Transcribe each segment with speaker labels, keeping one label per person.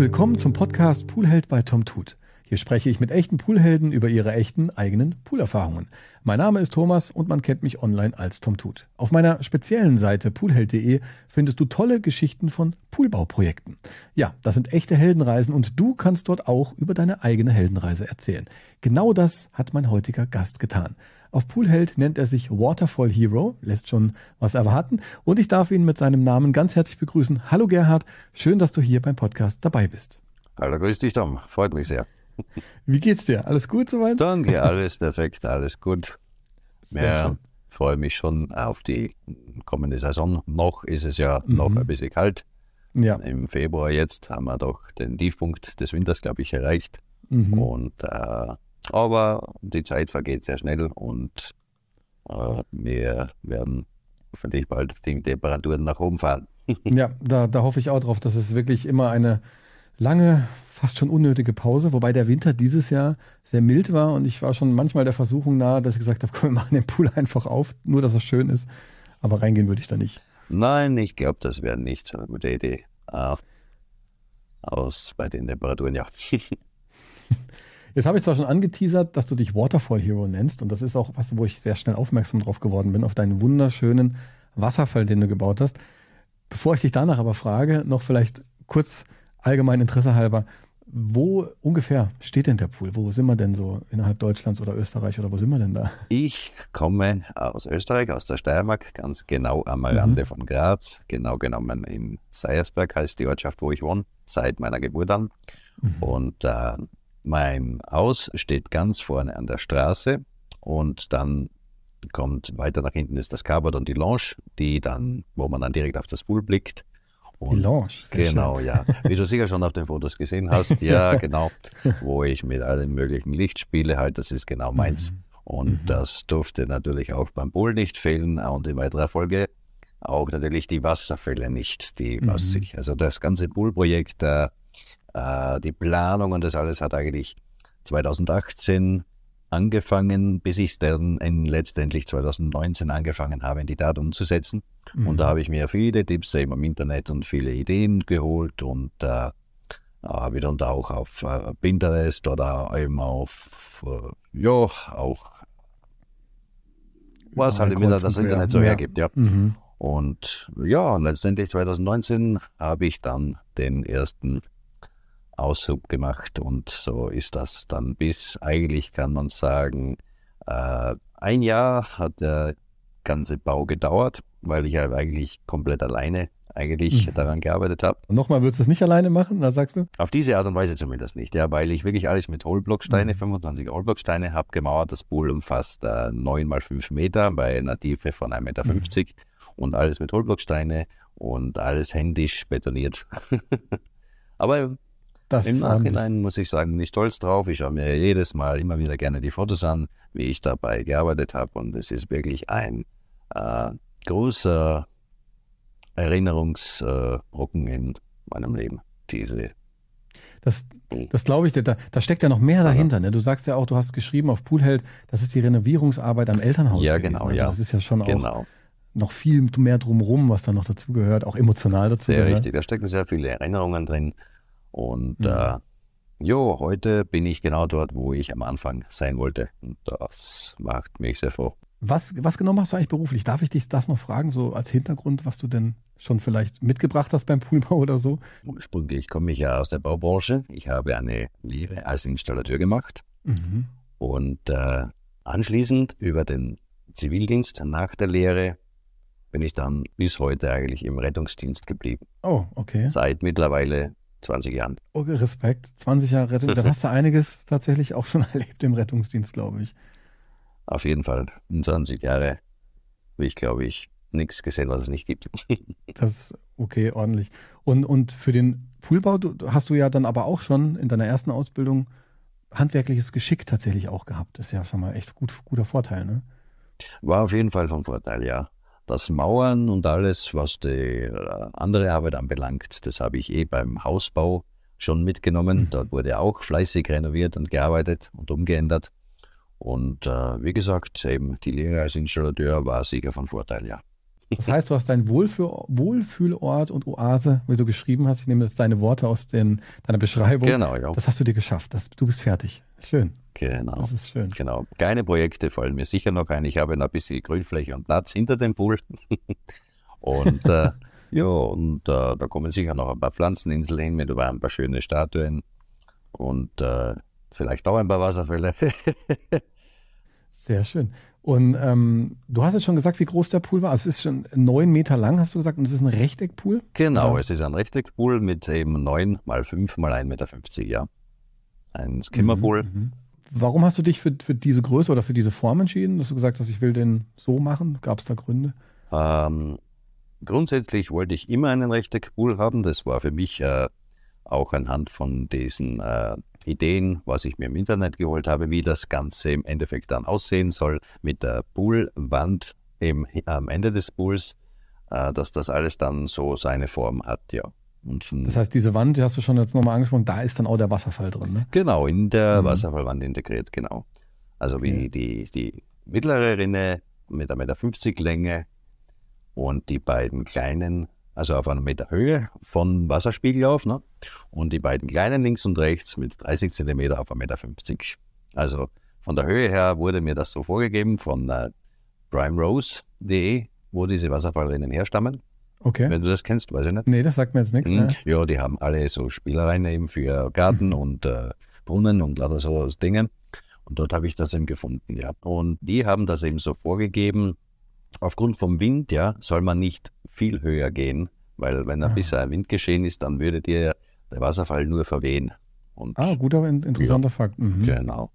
Speaker 1: willkommen zum Podcast Poolheld bei Tom Tut. Hier spreche ich mit echten Poolhelden über ihre echten eigenen Poolerfahrungen. Mein Name ist Thomas und man kennt mich online als Tom Tut. Auf meiner speziellen Seite poolheld.de findest du tolle Geschichten von Poolbauprojekten. Ja, das sind echte Heldenreisen und du kannst dort auch über deine eigene Heldenreise erzählen. Genau das hat mein heutiger Gast getan. Auf Poolheld nennt er sich Waterfall Hero, lässt schon was erwarten und ich darf ihn mit seinem Namen ganz herzlich begrüßen. Hallo Gerhard, schön, dass du hier beim Podcast dabei bist.
Speaker 2: Hallo, grüß dich Tom, freut mich sehr.
Speaker 1: Wie geht's dir? Alles gut soweit?
Speaker 2: Danke, alles perfekt, alles gut. Sehr ja, schön. freue mich schon auf die kommende Saison. Noch ist es ja mhm. noch ein bisschen kalt. Ja. Im Februar jetzt haben wir doch den Tiefpunkt des Winters, glaube ich, erreicht. Mhm. Und äh, aber die Zeit vergeht sehr schnell und äh, wir werden hoffentlich bald die Temperaturen nach oben fahren.
Speaker 1: ja, da, da hoffe ich auch drauf, dass es wirklich immer eine lange, fast schon unnötige Pause, wobei der Winter dieses Jahr sehr mild war und ich war schon manchmal der Versuchung nahe, dass ich gesagt habe, komm, wir machen den Pool einfach auf, nur dass er schön ist, aber reingehen würde ich da nicht.
Speaker 2: Nein, ich glaube, das wäre nicht so eine gute Idee. Uh, aus bei den Temperaturen, ja.
Speaker 1: Jetzt habe ich zwar schon angeteasert, dass du dich Waterfall Hero nennst und das ist auch was, wo ich sehr schnell aufmerksam drauf geworden bin, auf deinen wunderschönen Wasserfall, den du gebaut hast. Bevor ich dich danach aber frage, noch vielleicht kurz allgemein Interesse halber, wo ungefähr steht denn der Pool? Wo sind wir denn so innerhalb Deutschlands oder Österreich oder wo sind wir denn da?
Speaker 2: Ich komme aus Österreich, aus der Steiermark, ganz genau am mhm. Rande mhm. von Graz, genau genommen in Seiersberg heißt die Ortschaft, wo ich wohne, seit meiner Geburt an. Mhm. Und äh, mein Haus steht ganz vorne an der Straße und dann kommt weiter nach hinten ist das Cabot und die Lounge, die dann, wo man dann direkt auf das Pool blickt.
Speaker 1: Und die Lounge.
Speaker 2: Genau, schön. ja. Wie du sicher schon auf den Fotos gesehen hast, ja, genau, wo ich mit allen möglichen Licht spiele, halt, das ist genau meins. Mhm. Und mhm. das durfte natürlich auch beim Pool nicht fehlen und in weiterer Folge auch natürlich die Wasserfälle nicht, die mhm. was sich, also das ganze Poolprojekt, äh, äh, die Planung und das alles hat eigentlich 2018 angefangen, bis ich dann letztendlich 2019 angefangen habe, in die Tat umzusetzen. Mhm. Und da habe ich mir viele Tipps eben im Internet und viele Ideen geholt und äh, habe dann auch auf äh, Pinterest oder eben auf, äh, ja, auch was halt immer das Internet so ja. hergibt, ja. Mhm. Und ja, letztendlich 2019 habe ich dann den ersten Aushub gemacht und so ist das dann bis eigentlich kann man sagen, äh, ein Jahr hat der ganze Bau gedauert, weil ich ja eigentlich komplett alleine eigentlich mhm. daran gearbeitet habe.
Speaker 1: Nochmal, würdest du es nicht alleine machen, da sagst du?
Speaker 2: Auf diese Art und Weise zumindest nicht, ja, weil ich wirklich alles mit Hohlblocksteine, mhm. 25 Hohlblocksteine habe gemauert. Das Pool umfasst äh, 9 mal 5 Meter bei einer Tiefe von 1,50 Meter mhm. und alles mit Hohlblocksteine und alles händisch betoniert. Aber das Im Nachhinein muss ich sagen, bin ich stolz drauf. Ich schaue mir jedes Mal immer wieder gerne die Fotos an, wie ich dabei gearbeitet habe. Und es ist wirklich ein äh, großer Erinnerungsbrocken äh, in meinem Leben. Diese.
Speaker 1: Das, das glaube ich, da, da steckt ja noch mehr dahinter. Ne? Du sagst ja auch, du hast geschrieben auf Poolheld, das ist die Renovierungsarbeit am Elternhaus.
Speaker 2: Ja, gewesen. genau. Also
Speaker 1: ja. Das ist ja schon genau. auch noch viel mehr drumherum, was da noch dazugehört, auch emotional dazu.
Speaker 2: Sehr gehört. richtig, da stecken sehr viele Erinnerungen drin. Und mhm. äh, jo, heute bin ich genau dort, wo ich am Anfang sein wollte. Und das macht mich sehr froh.
Speaker 1: Was, was genau machst du eigentlich beruflich? Darf ich dich das noch fragen, so als Hintergrund, was du denn schon vielleicht mitgebracht hast beim Poolbau oder so?
Speaker 2: Ursprünglich komme ich ja aus der Baubranche. Ich habe eine Lehre als Installateur gemacht. Mhm. Und äh, anschließend über den Zivildienst nach der Lehre bin ich dann bis heute eigentlich im Rettungsdienst geblieben.
Speaker 1: Oh, okay.
Speaker 2: Seit mittlerweile 20 Jahren.
Speaker 1: Okay, Respekt. 20 Jahre Rettung. Dann hast du einiges tatsächlich auch schon erlebt im Rettungsdienst, glaube ich.
Speaker 2: Auf jeden Fall. In 20 Jahre habe ich, glaube ich, nichts gesehen, was es nicht gibt.
Speaker 1: das ist okay, ordentlich. Und, und für den Poolbau du, hast du ja dann aber auch schon in deiner ersten Ausbildung handwerkliches Geschick tatsächlich auch gehabt. Das ist ja schon mal echt gut, guter Vorteil, ne?
Speaker 2: War auf jeden Fall von Vorteil, ja das Mauern und alles, was die äh, andere Arbeit anbelangt, das habe ich eh beim Hausbau schon mitgenommen. Mhm. Dort wurde auch fleißig renoviert und gearbeitet und umgeändert. Und äh, wie gesagt, eben die Lehre als Installateur war sicher von Vorteil, ja.
Speaker 1: Das heißt, du hast deinen Wohlfühl Wohlfühlort und Oase, wie du geschrieben hast. Ich nehme jetzt deine Worte aus den, deiner Beschreibung.
Speaker 2: Genau, ja.
Speaker 1: Das hast du dir geschafft. Das, du bist fertig. Schön.
Speaker 2: Genau.
Speaker 1: Das ist schön.
Speaker 2: Genau. Kleine Projekte fallen mir sicher noch ein. Ich habe noch ein bisschen Grünfläche und Platz hinter dem Pool. und äh, ja, und äh, da kommen sicher noch ein paar Pflanzeninseln hin mit ein paar schöne Statuen und äh, vielleicht auch ein paar Wasserfälle.
Speaker 1: Sehr schön. Und ähm, du hast jetzt schon gesagt, wie groß der Pool war. Also es ist schon neun Meter lang, hast du gesagt, und es ist ein Rechteckpool?
Speaker 2: Genau, ja. es ist ein Rechteckpool mit eben neun mal fünf mal 1,50 Meter, ja. Ein Skimmerpool. Mhm, mhm,
Speaker 1: Warum hast du dich für, für diese Größe oder für diese Form entschieden, dass du gesagt hast, ich will den so machen? Gab es da Gründe?
Speaker 2: Ähm, grundsätzlich wollte ich immer einen Rechteckpool haben. Das war für mich äh, auch anhand von diesen äh, Ideen, was ich mir im Internet geholt habe, wie das Ganze im Endeffekt dann aussehen soll mit der Poolwand im, am Ende des Pools, äh, dass das alles dann so seine Form hat, ja.
Speaker 1: Das heißt, diese Wand, die hast du schon jetzt nochmal angesprochen, da ist dann auch der Wasserfall drin, ne?
Speaker 2: Genau, in der mhm. Wasserfallwand integriert, genau. Also wie okay. die, die mittlere Rinne mit 1,50 Meter Länge und die beiden kleinen also auf einer Meter Höhe von Wasserspiegel auf. Ne? Und die beiden kleinen links und rechts mit 30 Zentimeter auf 1,50 Meter. Also von der Höhe her wurde mir das so vorgegeben von äh, primerose.de, wo diese Wasserfallrinnen herstammen.
Speaker 1: Okay.
Speaker 2: Wenn du das kennst, weiß ich nicht.
Speaker 1: Nee, das sagt mir jetzt nichts.
Speaker 2: Hm, ja, die haben alle so Spielereien eben für Garten mhm. und äh, Brunnen und lauter so Dinge. Und dort habe ich das eben gefunden, ja. Und die haben das eben so vorgegeben, aufgrund vom Wind, ja, soll man nicht viel höher gehen, weil wenn ein bisschen Wind geschehen ist, dann würde dir der Wasserfall nur verwehen.
Speaker 1: Und ah, guter, interessanter ja, Fakt.
Speaker 2: Mhm. Genau.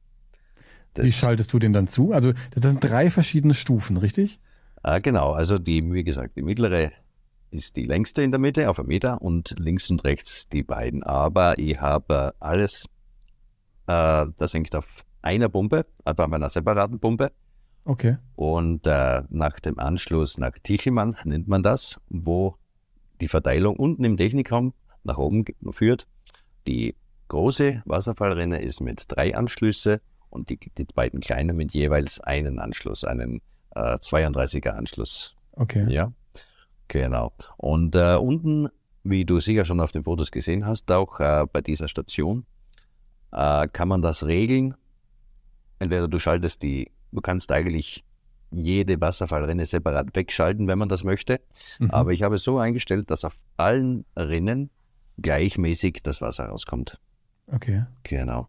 Speaker 1: Das, wie schaltest du den dann zu? Also das sind drei verschiedene Stufen, richtig?
Speaker 2: Ah, genau, also die, wie gesagt, die mittlere ist die längste in der Mitte auf einem Meter und links und rechts die beiden. Aber ich habe alles, äh, das hängt auf einer Pumpe, also auf einer separaten Pumpe.
Speaker 1: Okay.
Speaker 2: Und äh, nach dem Anschluss nach Tichelmann nennt man das, wo die Verteilung unten im Technikraum nach oben führt. Die große Wasserfallrinne ist mit drei Anschlüsse und die, die beiden kleinen mit jeweils einen Anschluss, einen äh, 32er Anschluss.
Speaker 1: Okay.
Speaker 2: Ja, genau. Und äh, unten, wie du sicher schon auf den Fotos gesehen hast, auch äh, bei dieser Station, äh, kann man das regeln. Entweder du schaltest die Du kannst eigentlich jede Wasserfallrinne separat wegschalten, wenn man das möchte. Mhm. Aber ich habe es so eingestellt, dass auf allen Rinnen gleichmäßig das Wasser rauskommt.
Speaker 1: Okay.
Speaker 2: Genau.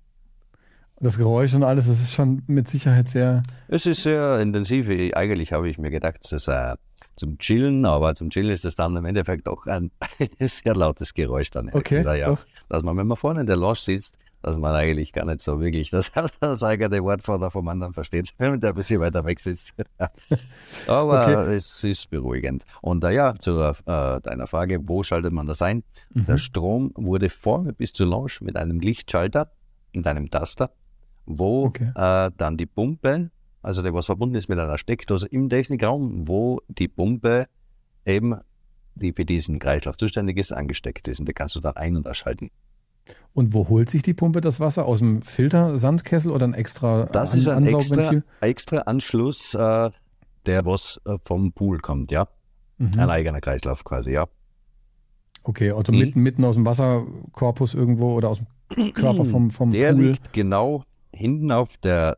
Speaker 1: Das Geräusch und alles, das ist schon mit Sicherheit sehr.
Speaker 2: Es ist sehr intensiv. Eigentlich habe ich mir gedacht, es ist äh, zum Chillen, aber zum Chillen ist es dann im Endeffekt auch ein sehr lautes Geräusch dann.
Speaker 1: Okay.
Speaker 2: Ja, doch. Dass man, wenn man vorne in der Lounge sitzt, dass man eigentlich gar nicht so wirklich das, das eigene Wort von vom anderen versteht, wenn der ein bisschen weiter weg sitzt. Aber okay. es ist beruhigend. Und äh, ja, zu äh, deiner Frage, wo schaltet man das ein? Mhm. Der Strom wurde vorne bis zur Lounge mit einem Lichtschalter und einem Taster, wo okay. äh, dann die Pumpe, also der was verbunden ist mit einer Steckdose im Technikraum, wo die Pumpe eben, die für diesen Kreislauf zuständig ist, angesteckt ist. Und die kannst du dann ein- und ausschalten.
Speaker 1: Und wo holt sich die Pumpe das Wasser? Aus dem Filtersandkessel oder ein extra
Speaker 2: Das An ist ein extra, extra, Anschluss, äh, der was äh, vom Pool kommt, ja. Mhm. Ein eigener Kreislauf quasi, ja.
Speaker 1: Okay, also mhm. mitten, mitten aus dem Wasserkorpus irgendwo oder aus dem Körper vom, vom
Speaker 2: der
Speaker 1: Pool.
Speaker 2: Der liegt genau hinten auf der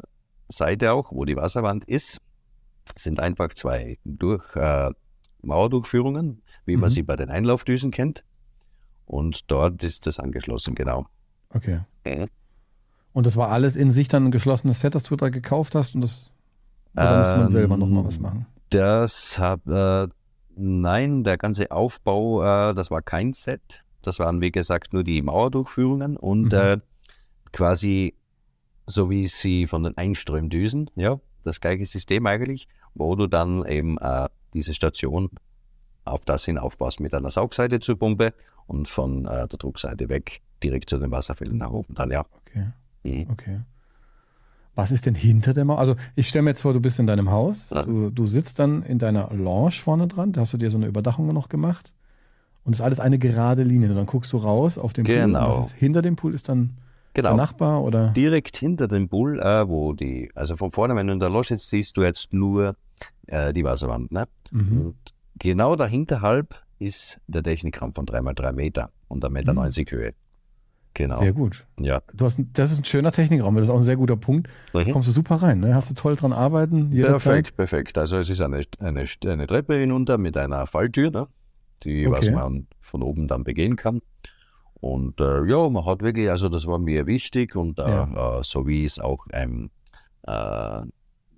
Speaker 2: Seite auch, wo die Wasserwand ist. Sind einfach zwei durch, äh, Mauerdurchführungen, wie man mhm. sie bei den Einlaufdüsen kennt. Und dort ist das angeschlossen, genau.
Speaker 1: Okay. Mhm. Und das war alles in sich dann ein geschlossenes Set, das du da gekauft hast und das oder muss man selber nochmal was machen?
Speaker 2: Das hab, äh, nein, der ganze Aufbau, äh, das war kein Set. Das waren, wie gesagt, nur die Mauerdurchführungen und mhm. äh, quasi so wie sie von den Einströmdüsen, ja, das gleiche System eigentlich, wo du dann eben äh, diese Station auf das hin aufbaust mit einer Saugseite zur Pumpe und von äh, der Druckseite weg direkt zu den Wasserfällen nach oben dann, ja.
Speaker 1: Okay. Mhm. Okay. Was ist denn hinter der Mauer? Also ich stelle mir jetzt vor, du bist in deinem Haus, ja. du, du, sitzt dann in deiner Lounge vorne dran, da hast du dir so eine Überdachung noch gemacht und es ist alles eine gerade Linie. Und dann guckst du raus auf den
Speaker 2: genau.
Speaker 1: Pool. Was ist hinter dem Pool ist dann
Speaker 2: genau.
Speaker 1: der Nachbar oder?
Speaker 2: Direkt hinter dem Pool, äh, wo die, also von vorne, wenn du in der Lounge sitzt, siehst du jetzt nur äh, die Wasserwand. Ne? Mhm. Und genau dahinterhalb ist der Technikraum von 3x3 Meter und 1,90 Meter
Speaker 1: Mhm.
Speaker 2: 90 Höhe. Genau.
Speaker 1: Sehr gut.
Speaker 2: Ja.
Speaker 1: Du hast, das ist ein schöner Technikraum, das ist auch ein sehr guter Punkt.
Speaker 2: Mhm.
Speaker 1: Kommst du super rein, ne? Hast du toll dran arbeiten.
Speaker 2: Perfekt, perfekt. Also es ist eine, eine, eine Treppe hinunter mit einer Falltür, ne? die was
Speaker 1: Okay.
Speaker 2: man von oben dann begehen kann. Und äh, ja, man hat wirklich, also das war mir wichtig und äh, äh, so wie es auch ähm, äh,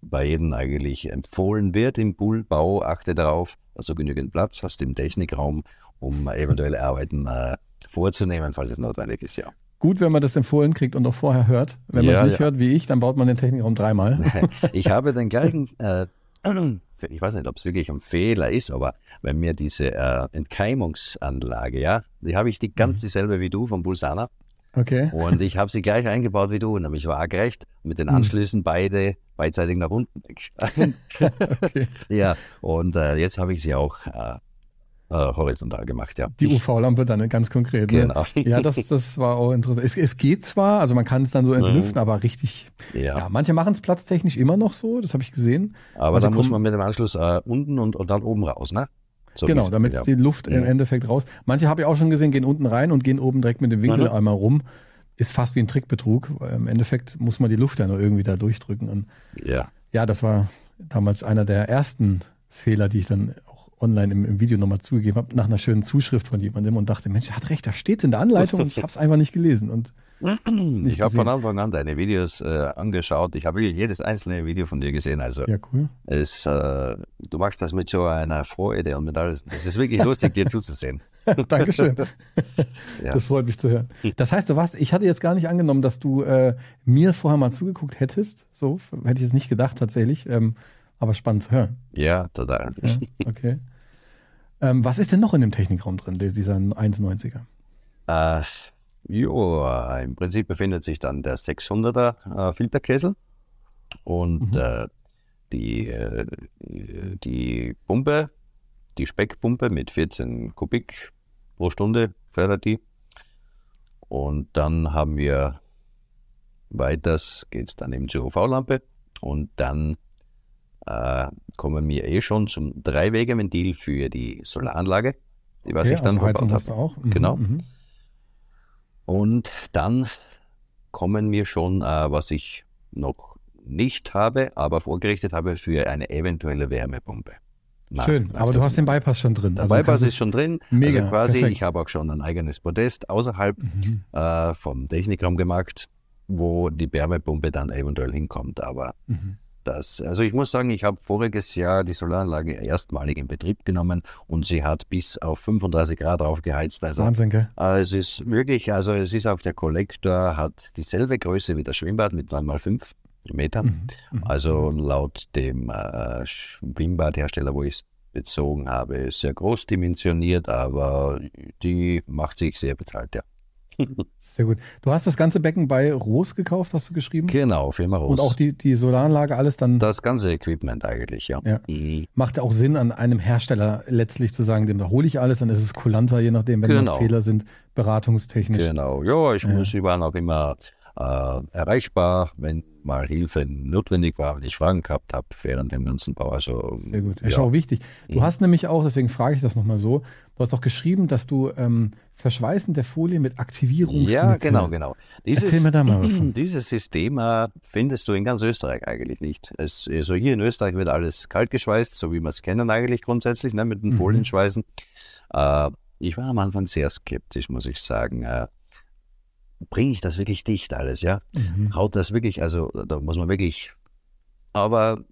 Speaker 2: bei jedem eigentlich empfohlen wird im Poolbau, achte darauf, dass du genügend Platz hast im Technikraum, um eventuelle Arbeiten äh, vorzunehmen, falls es notwendig ist, ja.
Speaker 1: Gut, wenn man das empfohlen kriegt und auch vorher hört. Wenn man
Speaker 2: Ja,
Speaker 1: es nicht
Speaker 2: ja.
Speaker 1: hört wie ich, dann baut man den Technikraum dreimal.
Speaker 2: Ich habe den gleichen, äh, ich weiß nicht, ob es wirklich ein Fehler ist, aber wenn mir diese äh, Entkeimungsanlage, ja, die habe ich die ganz dieselbe wie du vom Bulsana
Speaker 1: Okay.
Speaker 2: und ich habe sie gleich eingebaut wie du, nämlich waagrecht mit den
Speaker 1: Hm.
Speaker 2: Anschlüssen beide beidseitig nach unten.
Speaker 1: okay.
Speaker 2: ja, und äh, jetzt habe ich sie auch äh, horizontal gemacht, ja.
Speaker 1: Die UV-Lampe dann ganz konkret. Ne?
Speaker 2: Genau.
Speaker 1: Ja, das, das war auch interessant. Es, es geht zwar, also man kann es dann so entlüften,
Speaker 2: Mhm.
Speaker 1: aber richtig. Ja,
Speaker 2: Ja,
Speaker 1: manche machen es platztechnisch immer noch so, das habe ich gesehen.
Speaker 2: aber
Speaker 1: also
Speaker 2: dann muss man mit dem Anschluss äh, unten und, und dann oben raus, ne? So
Speaker 1: genau, damit
Speaker 2: ja.
Speaker 1: die Luft im
Speaker 2: Ja.
Speaker 1: Endeffekt raus. Manche habe ich auch schon gesehen, gehen unten rein und gehen oben direkt mit dem Winkel
Speaker 2: Mhm.
Speaker 1: einmal rum. Ist fast wie ein Trickbetrug. Im Endeffekt muss man die Luft ja nur irgendwie da durchdrücken. Und
Speaker 2: Ja.
Speaker 1: ja, das war damals einer der ersten Fehler, die ich dann online im, im Video nochmal zugegeben habe, nach einer schönen Zuschrift von jemandem und dachte, Mensch, er hat recht, da steht in der Anleitung und ich habe es einfach nicht gelesen. Und
Speaker 2: Ich habe von Anfang an deine Videos äh, angeschaut. Ich habe wirklich jedes einzelne Video von dir gesehen. Also
Speaker 1: ja, cool.
Speaker 2: es, äh, du machst das mit so einer Freude und mit alles. Es ist wirklich lustig, dir zuzusehen.
Speaker 1: Dankeschön.
Speaker 2: Ja.
Speaker 1: Das freut mich zu hören. Das heißt, du warst, ich hatte jetzt gar nicht angenommen, dass du äh, mir vorher mal zugeguckt hättest. So, hätte ich es nicht gedacht tatsächlich. Ähm, aber spannend zu hören.
Speaker 2: Ja, total.
Speaker 1: Ja, okay. Ähm, was ist denn noch in dem Technikraum drin, dieser 1,90er?
Speaker 2: Äh, jo, im Prinzip befindet sich dann der 600er äh, Filterkessel und
Speaker 1: Mhm.
Speaker 2: äh, die, äh, die Pumpe, die Speckpumpe mit 14 Kubik pro Stunde fördert die. Und dann haben wir weiters geht es dann eben zur UV-Lampe und dann äh, kommen wir eh schon zum Dreiwegeventil für die Solaranlage, die was
Speaker 1: Okay,
Speaker 2: ich dann
Speaker 1: also Heizung hast du
Speaker 2: habe.
Speaker 1: auch. Mhm,
Speaker 2: Genau.
Speaker 1: mhm.
Speaker 2: Und dann kommen wir schon, äh, was ich noch nicht habe, aber vorgerichtet habe für eine eventuelle Wärmepumpe. Nach-
Speaker 1: Schön,
Speaker 2: nach
Speaker 1: aber du hast den Bypass schon drin.
Speaker 2: Der
Speaker 1: Also
Speaker 2: Bypass ist schon drin.
Speaker 1: Mega,
Speaker 2: also quasi,
Speaker 1: perfekt.
Speaker 2: ich habe auch schon ein eigenes Podest außerhalb
Speaker 1: Mhm.
Speaker 2: äh, vom Technikraum gemacht, wo die Wärmepumpe dann eventuell hinkommt. Aber
Speaker 1: Mhm.
Speaker 2: Das, also ich muss sagen, ich habe voriges Jahr die Solaranlage erstmalig in Betrieb genommen und sie hat bis auf 35 Grad aufgeheizt. Also
Speaker 1: Wahnsinn, gell?
Speaker 2: äh, Es ist wirklich, also es ist auch der Kollektor, hat dieselbe Größe wie das Schwimmbad mit 9x5 Metern.
Speaker 1: Mhm. Mhm.
Speaker 2: Also laut dem äh, Schwimmbadhersteller, wo ich es bezogen habe, sehr groß dimensioniert, aber die macht sich sehr bezahlt, ja.
Speaker 1: Sehr gut. Du hast das ganze Becken bei Roos gekauft, hast du geschrieben?
Speaker 2: Genau, Firma Roos.
Speaker 1: Und auch die, die Solaranlage, alles dann
Speaker 2: das ganze Equipment eigentlich, ja.
Speaker 1: Ja.
Speaker 2: Mhm.
Speaker 1: macht ja auch Sinn, an einem Hersteller letztlich zu sagen, dem da hole ich alles, dann ist es kulanter, je nachdem, wenn
Speaker 2: Genau.
Speaker 1: noch Fehler sind, beratungstechnisch.
Speaker 2: Genau, ja, ich
Speaker 1: Ja.
Speaker 2: muss, war auch immer äh, erreichbar, wenn mal Hilfe notwendig war, wenn ich Fragen gehabt habe während dem ganzen Bau. Also,
Speaker 1: Sehr gut.
Speaker 2: Ja.
Speaker 1: Ist auch wichtig. Du
Speaker 2: Mhm.
Speaker 1: hast nämlich auch, deswegen frage ich das nochmal so, du hast auch geschrieben, dass du ähm, Verschweißen der Folie mit Aktivierungsmitteln.
Speaker 2: Ja, genau, genau.
Speaker 1: Erzähl mir da mal was.
Speaker 2: Dieses System äh, findest du in ganz Österreich eigentlich nicht. Es, also hier in Österreich wird alles kalt geschweißt, so wie wir es kennen eigentlich grundsätzlich, ne, mit den
Speaker 1: Mhm.
Speaker 2: Folienschweißen. Äh, ich war am Anfang sehr skeptisch, muss ich sagen. Bringe ich das wirklich dicht alles, ja?
Speaker 1: Mhm.
Speaker 2: Haut das wirklich, also da muss man wirklich, aber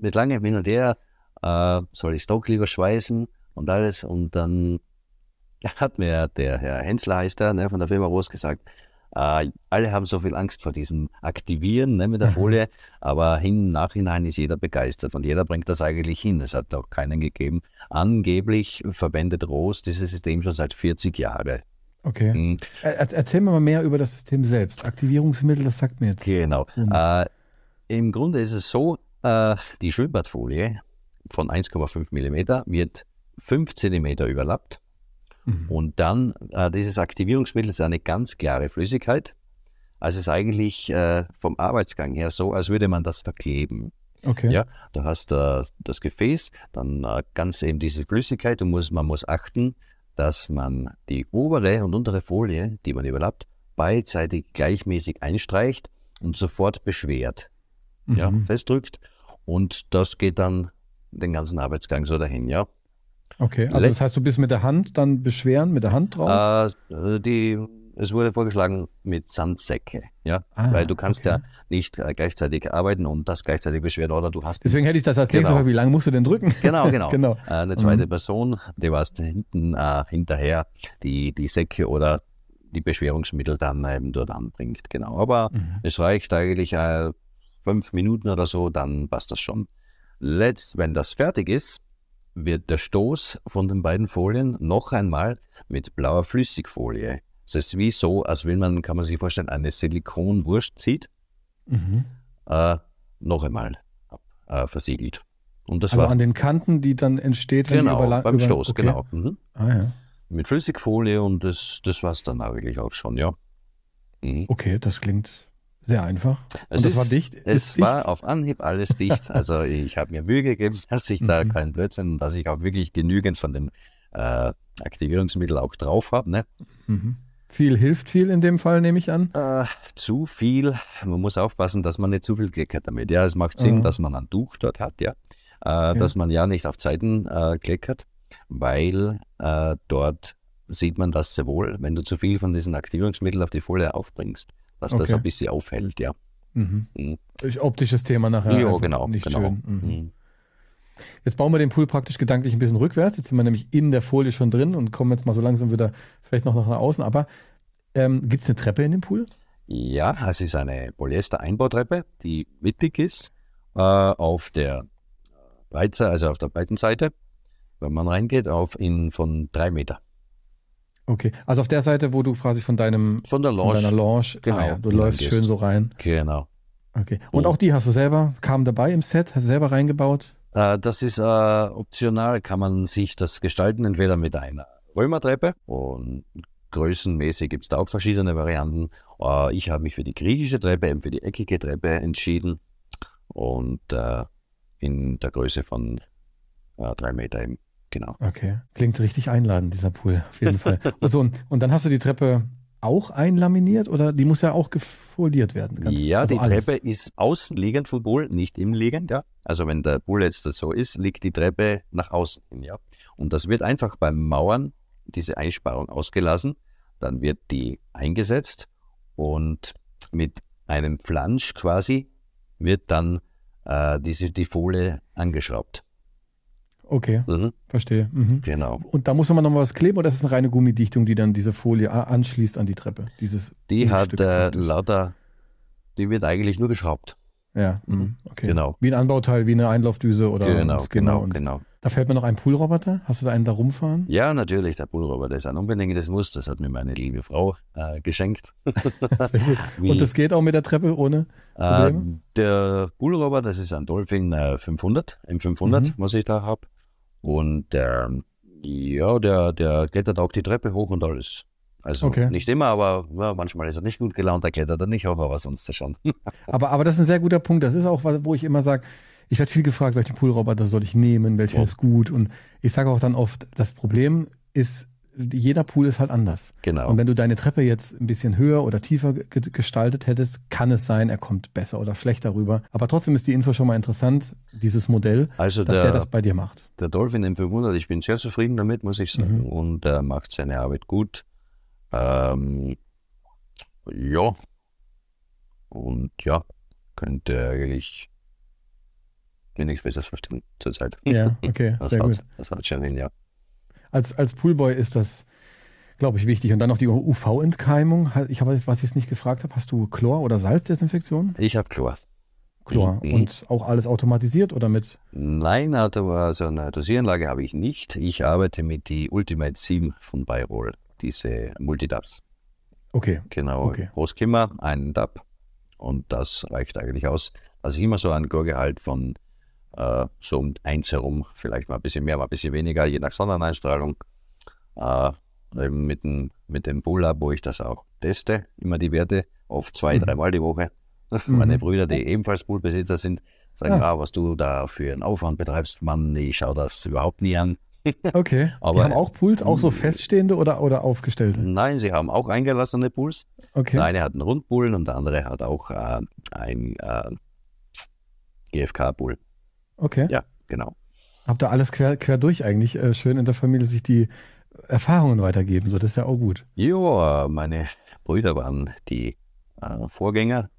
Speaker 2: mit langem Hin und Her äh, soll ich es doch lieber schweißen und alles und dann hat mir der Herr Hensler heißt er, ne, von der Firma Roos gesagt, äh, alle haben so viel Angst vor diesem Aktivieren ne, mit der
Speaker 1: Mhm.
Speaker 2: Folie, aber hin, nachhinein ist jeder begeistert und jeder bringt das eigentlich hin. Es hat noch keinen gegeben. Angeblich verwendet Roos dieses System schon seit 40 Jahren.
Speaker 1: Okay.
Speaker 2: Mhm.
Speaker 1: Er, er- erzähl mir mal mehr über das System selbst. Aktivierungsmittel, das sagt mir jetzt.
Speaker 2: Genau.
Speaker 1: Und-
Speaker 2: Äh, Im Grunde ist es so, äh, die Schwimmbadfolie von 1,5 mm wird 5 cm überlappt
Speaker 1: Mhm.
Speaker 2: und dann äh, dieses Aktivierungsmittel ist eine ganz klare Flüssigkeit. Also es ist eigentlich äh, vom Arbeitsgang her so, als würde man das verkleben.
Speaker 1: Okay.
Speaker 2: Ja, du hast äh, das Gefäß, dann äh, ganz eben diese Flüssigkeit. Du musst, man muss achten, dass man die obere und untere Folie, die man überlappt, beidseitig gleichmäßig einstreicht und sofort beschwert. Ja,
Speaker 1: Mhm.
Speaker 2: festdrückt. Und das geht dann den ganzen Arbeitsgang so dahin, ja.
Speaker 1: Okay, also das heißt, du bist mit der Hand dann beschweren, mit der Hand drauf?
Speaker 2: Äh, die, es wurde vorgeschlagen mit Sandsäcke, ja,
Speaker 1: Ah,
Speaker 2: weil du kannst
Speaker 1: okay.
Speaker 2: ja nicht äh, gleichzeitig arbeiten und das gleichzeitig beschweren oder du hast
Speaker 1: Deswegen hätte ich das als nächstes
Speaker 2: Genau.
Speaker 1: Mal, wie lange musst du denn drücken?
Speaker 2: Genau, genau.
Speaker 1: Genau.
Speaker 2: Äh, eine zweite
Speaker 1: Mhm.
Speaker 2: Person, die warst hinten äh, hinterher, die die Säcke oder die Beschwerungsmittel dann eben dort anbringt. Genau. Aber
Speaker 1: Mhm.
Speaker 2: es reicht eigentlich äh, fünf Minuten oder so, dann passt das schon. Letzt, wenn das fertig ist, wird der Stoß von den beiden Folien noch einmal mit blauer Flüssigfolie. Das ist wie so, als wenn man, kann man sich vorstellen, eine Silikonwurst zieht,
Speaker 1: Mhm.
Speaker 2: äh, noch einmal äh, versiegelt. Und das
Speaker 1: Also
Speaker 2: war
Speaker 1: an den Kanten, die dann entsteht, wenn
Speaker 2: genau
Speaker 1: überla-
Speaker 2: beim Stoß,
Speaker 1: okay.
Speaker 2: genau. Mhm.
Speaker 1: Ah, ja.
Speaker 2: Mit Flüssigfolie und das, das war es dann eigentlich auch schon, ja. Mhm.
Speaker 1: Okay, das klingt sehr einfach.
Speaker 2: Es ist-
Speaker 1: war dicht?
Speaker 2: Es
Speaker 1: Ist
Speaker 2: war
Speaker 1: dicht?
Speaker 2: auf Anhieb alles dicht. Also ich habe mir Mühe gegeben, dass ich da
Speaker 1: Mhm.
Speaker 2: keinen Blödsinn, dass ich auch wirklich genügend von dem äh, Aktivierungsmittel auch drauf habe. Ne?
Speaker 1: Mhm. Viel hilft viel in dem Fall, nehme ich an.
Speaker 2: Äh, zu viel, man muss aufpassen, dass man nicht zu viel kleckert damit. Ja, es macht Sinn,
Speaker 1: Mhm.
Speaker 2: dass man ein Tuch dort hat, ja. Äh, Dass man ja nicht auf Zeiten äh, kleckert, weil äh, dort sieht man das sehr wohl, wenn du zu viel von diesen Aktivierungsmitteln auf die Folie aufbringst, dass das
Speaker 1: Okay.
Speaker 2: ein bisschen aufhält, ja.
Speaker 1: Mhm.
Speaker 2: Mhm.
Speaker 1: Optisches Thema nachher.
Speaker 2: ja, genau.
Speaker 1: Nicht
Speaker 2: genau.
Speaker 1: schön. Jetzt bauen wir den Pool praktisch gedanklich ein bisschen rückwärts. Jetzt sind wir nämlich in der Folie schon drin und kommen jetzt mal so langsam wieder vielleicht noch nach außen. Aber ähm, gibt es eine Treppe in dem Pool?
Speaker 2: Ja, es ist eine Polyester-Einbautreppe, die mittig ist, äh, auf der Breite, also auf der breiten Seite, wenn man reingeht, auf in von drei Meter.
Speaker 1: Okay, also auf der Seite, wo du quasi von deinem
Speaker 2: Von der
Speaker 1: von
Speaker 2: Lounge.
Speaker 1: deiner Lounge,
Speaker 2: Genau,
Speaker 1: ah ja, du läufst schön so rein.
Speaker 2: Genau.
Speaker 1: Okay. Und
Speaker 2: Oh.
Speaker 1: auch die hast du selber, kam dabei im Set, hast du selber reingebaut?
Speaker 2: Äh, das ist äh, optional, kann man sich das gestalten, entweder mit einer Römertreppe und größenmäßig gibt es da auch verschiedene Varianten. Äh, ich habe mich für die griechische Treppe, eben für die eckige Treppe entschieden und in der Größe von drei Meter eben. Genau.
Speaker 1: Okay. Klingt richtig einladend, dieser Pool, auf jeden Fall. Also, und, und dann hast du die Treppe auch einlaminiert oder die muss ja auch gefoliert werden? Ganz-
Speaker 2: ja,
Speaker 1: also
Speaker 2: die
Speaker 1: alles.
Speaker 2: Treppe ist außen liegend vom Pool, nicht im liegend, ja. Also wenn der Pool jetzt so ist, liegt die Treppe nach außen hin, ja. Und das wird einfach beim Mauern, diese Einsparung ausgelassen, dann wird die eingesetzt und mit einem Flansch quasi wird dann äh, diese, die Folie angeschraubt.
Speaker 1: Okay,
Speaker 2: Mhm,
Speaker 1: verstehe. Mhm.
Speaker 2: genau.
Speaker 1: Und da muss man noch mal was kleben oder ist es eine reine Gummidichtung, die dann diese Folie anschließt an die Treppe? Dieses
Speaker 2: Die hat äh, lauter, die wird eigentlich nur geschraubt.
Speaker 1: Ja,
Speaker 2: Mhm.
Speaker 1: mhm. okay.
Speaker 2: Genau.
Speaker 1: Wie ein Anbauteil, wie eine Einlaufdüse oder
Speaker 2: Genau,
Speaker 1: Skinner.
Speaker 2: genau,
Speaker 1: und
Speaker 2: genau.
Speaker 1: Da fällt mir noch ein Poolroboter. Hast du da einen da rumfahren?
Speaker 2: Ja, natürlich, der Poolroboter ist ein unbedingtes Muss. Das hat mir meine liebe Frau äh, geschenkt.
Speaker 1: Sehr gut.
Speaker 2: Wie-
Speaker 1: Und das geht auch mit der Treppe ohne?
Speaker 2: Äh, der Poolroboter, das ist ein Dolphin äh, 500, M500,
Speaker 1: Mhm.
Speaker 2: was ich da habe. Und ähm, ja, der, der klettert auch die Treppe hoch und alles. Also
Speaker 1: Okay.
Speaker 2: nicht immer, aber ja, manchmal ist er nicht gut gelaunt, da klettert er nicht hoch, aber sonst schon.
Speaker 1: Aber, aber das ist ein sehr guter Punkt. Das ist auch, wo ich immer sage, ich werde viel gefragt, welchen Poolroboter soll ich nehmen, welcher
Speaker 2: Ja.
Speaker 1: ist gut. Und ich sage auch dann oft, das Problem ist, jeder Pool ist halt anders.
Speaker 2: genau.
Speaker 1: Und wenn du deine Treppe jetzt ein bisschen höher oder tiefer ge- gestaltet hättest, kann es sein, er kommt besser oder schlechter rüber. Aber trotzdem ist die Info schon mal interessant, dieses Modell,
Speaker 2: also
Speaker 1: dass der,
Speaker 2: der,
Speaker 1: das bei dir macht.
Speaker 2: der Dolphin M500, ich bin sehr zufrieden damit, muss ich sagen.
Speaker 1: Mhm.
Speaker 2: Und er macht seine Arbeit gut. Ähm, ja. Und ja, könnte eigentlich mir nichts Besseres verstehen zurzeit.
Speaker 1: Ja, okay,
Speaker 2: Das
Speaker 1: sehr
Speaker 2: hat,
Speaker 1: gut.
Speaker 2: das hat schon hin, ja.
Speaker 1: Als, als Poolboy ist das, glaube ich, wichtig. Und dann noch die UV-Entkeimung. Ich habe, was ich jetzt nicht gefragt habe, hast du Chlor- oder Salzdesinfektion?
Speaker 2: Ich habe Chlor.
Speaker 1: Chlor.
Speaker 2: Mhm.
Speaker 1: Und auch alles automatisiert oder mit?
Speaker 2: Nein, also also eine Dosieranlage habe ich nicht. Ich arbeite mit die Ultimate 7 von Bayrol, diese Multidubs.
Speaker 1: Okay.
Speaker 2: Genau,
Speaker 1: Okay.
Speaker 2: Großkimmer, einen Dub und das reicht eigentlich aus. Also immer so ein Chlorgehalt von äh, so um eins herum, vielleicht mal ein bisschen mehr, mal ein bisschen weniger, je nach Sonneneinstrahlung. Äh, mit dem, mit dem Pull-Up, wo ich das auch teste, immer die Werte, oft zwei,
Speaker 1: Mhm.
Speaker 2: dreimal die Woche.
Speaker 1: Mhm.
Speaker 2: Meine Brüder, die ebenfalls Poolbesitzer sind, sagen, ah. ah. was du da für einen Aufwand betreibst, Mann, ich schaue das überhaupt nie an.
Speaker 1: Okay. Aber, die haben auch Pools, auch so feststehende oder, oder aufgestellte?
Speaker 2: Nein, sie haben auch eingelassene Pools. Okay. Der eine hat einen Rundpool und der andere hat auch äh, ein äh, GFK-Pool.
Speaker 1: Okay.
Speaker 2: Ja, genau.
Speaker 1: Habt ihr alles quer, quer durch eigentlich äh, schön in der Familie sich die Erfahrungen weitergeben, so das ist ja auch gut.
Speaker 2: Ja, meine Brüder waren die äh, Vorgänger.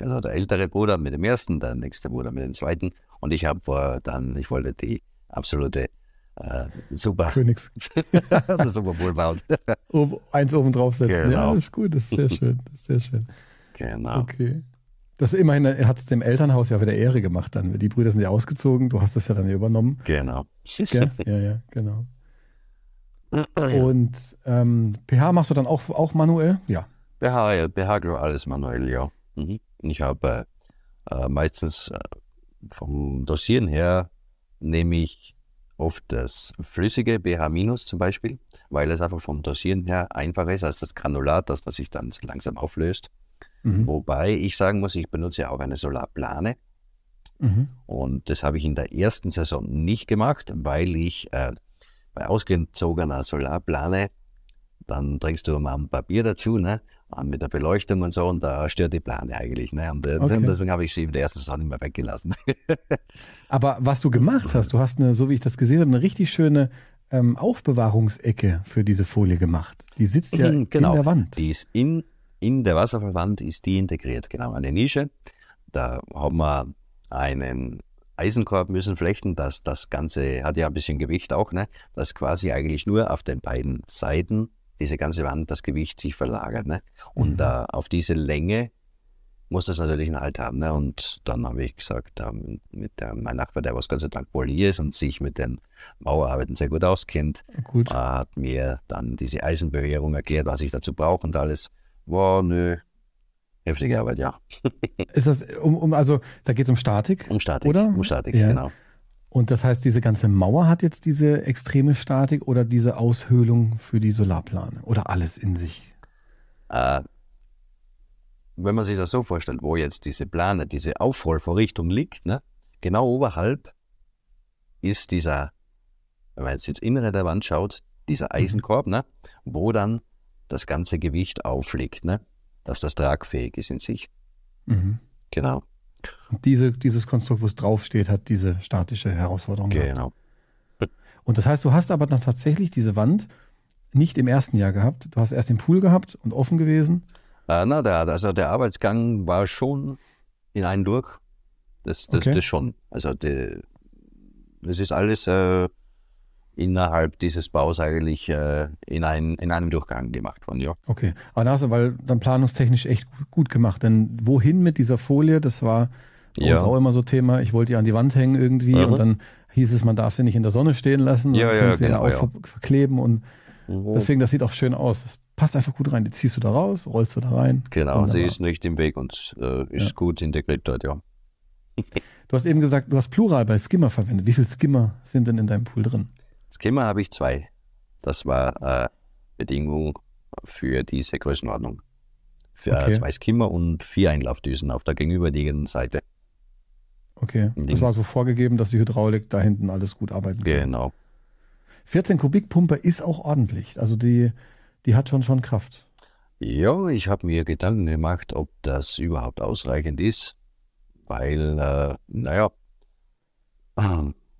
Speaker 2: Also der ältere Bruder mit dem ersten, der nächste Bruder mit dem zweiten. Und ich habe dann, ich wollte die absolute äh, super.
Speaker 1: Königs.
Speaker 2: super Bowl bauen.
Speaker 1: Oben, eins oben draufsetzen. Genau. Ja, das ist gut, das ist sehr schön. Das ist sehr schön.
Speaker 2: Genau.
Speaker 1: Okay. Das immerhin hat es dem Elternhaus ja wieder Ehre gemacht dann. Die Brüder sind ja ausgezogen, du hast das ja dann übernommen.
Speaker 2: Genau.
Speaker 1: Gell? Ja, ja, genau. Und ähm, pH machst du dann auch, auch manuell? Ja.
Speaker 2: pH, ja, pH alles manuell, ja. Mhm. Ich habe äh, meistens äh, vom Dosieren her nehme ich oft das flüssige BH- zum Beispiel, weil es einfach vom Dosieren her einfacher ist als das Granulat, das man sich dann so langsam auflöst. Mhm. Wobei ich sagen muss, ich benutze auch eine Solarplane. Mhm. Und das habe ich in der ersten Saison nicht gemacht, weil ich äh, bei ausgezogener Solarplane, dann trägst du mal ein Papier dazu, ne? mit der Beleuchtung und so, und da stört die Plane eigentlich. Ne? Und äh, okay. deswegen habe ich sie in der ersten Saison immer weggelassen.
Speaker 1: Aber was du gemacht hast, du hast eine, so wie ich das gesehen habe, eine richtig schöne ähm, Aufbewahrungsecke für diese Folie gemacht. Die sitzt ja genau. in der Wand.
Speaker 2: Die ist in, in der Wasserverwand ist die integriert, genau, eine Nische. Da haben wir einen Eisenkorb müssen flechten, dass das Ganze hat ja ein bisschen Gewicht auch, ne? dass quasi eigentlich nur auf den beiden Seiten diese ganze Wand, das Gewicht sich verlagert. Ne? Und mhm. äh, auf diese Länge muss das natürlich einen Halt haben. Ne? Und dann habe ich gesagt, ähm, mit der, mein Nachbar, der was Gott sei Dank Polier ist und sich mit den Mauerarbeiten sehr gut auskennt, gut. Äh, hat mir dann diese Eisenbewehrung erklärt, was ich dazu brauche und alles. War nö, heftige Arbeit, ja.
Speaker 1: ist das, um, um also da geht es um Statik?
Speaker 2: Um Statik,
Speaker 1: oder?
Speaker 2: Um Statik, ja. genau.
Speaker 1: Und das heißt, diese ganze Mauer hat jetzt diese extreme Statik oder diese Aushöhlung für die Solarplane oder alles in sich?
Speaker 2: Äh, wenn man sich das so vorstellt, wo jetzt diese Plane, diese Aufrollvorrichtung liegt, ne, genau oberhalb ist dieser, wenn man jetzt ins Innere der Wand schaut, dieser mhm. Eisenkorb, ne, wo dann das ganze Gewicht aufliegt, ne, dass das tragfähig ist in sich. Mhm. Genau.
Speaker 1: Und diese, dieses Konstrukt, wo es draufsteht, hat diese statische Herausforderung.
Speaker 2: Genau.
Speaker 1: Gehabt. Und das heißt, du hast aber dann tatsächlich diese Wand nicht im ersten Jahr gehabt. Du hast erst den Pool gehabt und offen gewesen.
Speaker 2: Äh, na, der, also der Arbeitsgang war schon in einen durch. Das, das, okay. das schon. Also die, das ist alles äh, innerhalb dieses Baus eigentlich äh, in, ein, in einem Durchgang gemacht worden, ja.
Speaker 1: Okay, aber da hast du, weil dann planungstechnisch echt gut gemacht, denn wohin mit dieser Folie, das war bei ja. uns auch immer so Thema, ich wollte die an die Wand hängen irgendwie mhm. und dann hieß es, man darf sie nicht in der Sonne stehen lassen,
Speaker 2: ja,
Speaker 1: dann
Speaker 2: ja,
Speaker 1: sie genau, ja auch verkleben und mhm. deswegen, das sieht auch schön aus. Das passt einfach gut rein. Die ziehst du da raus, rollst du da rein.
Speaker 2: Genau, Wunderbar. sie ist nicht im Weg und äh, ist gut integriert dort, ja.
Speaker 1: Du hast eben gesagt, du hast Plural bei Skimmer verwendet. Wie viele Skimmer sind denn in deinem Pool drin?
Speaker 2: Skimmer habe ich zwei. Das war äh, Bedingung für diese Größenordnung. Für okay. zwei Skimmer und vier Einlaufdüsen auf der gegenüberliegenden Seite.
Speaker 1: Okay, das war so vorgegeben, dass die Hydraulik da hinten alles gut arbeiten kann.
Speaker 2: Genau.
Speaker 1: 14 Kubik Pumpe ist auch ordentlich. Also die, die hat schon schon Kraft.
Speaker 2: Ja, ich habe mir Gedanken gemacht, ob das überhaupt ausreichend ist, weil, äh, naja,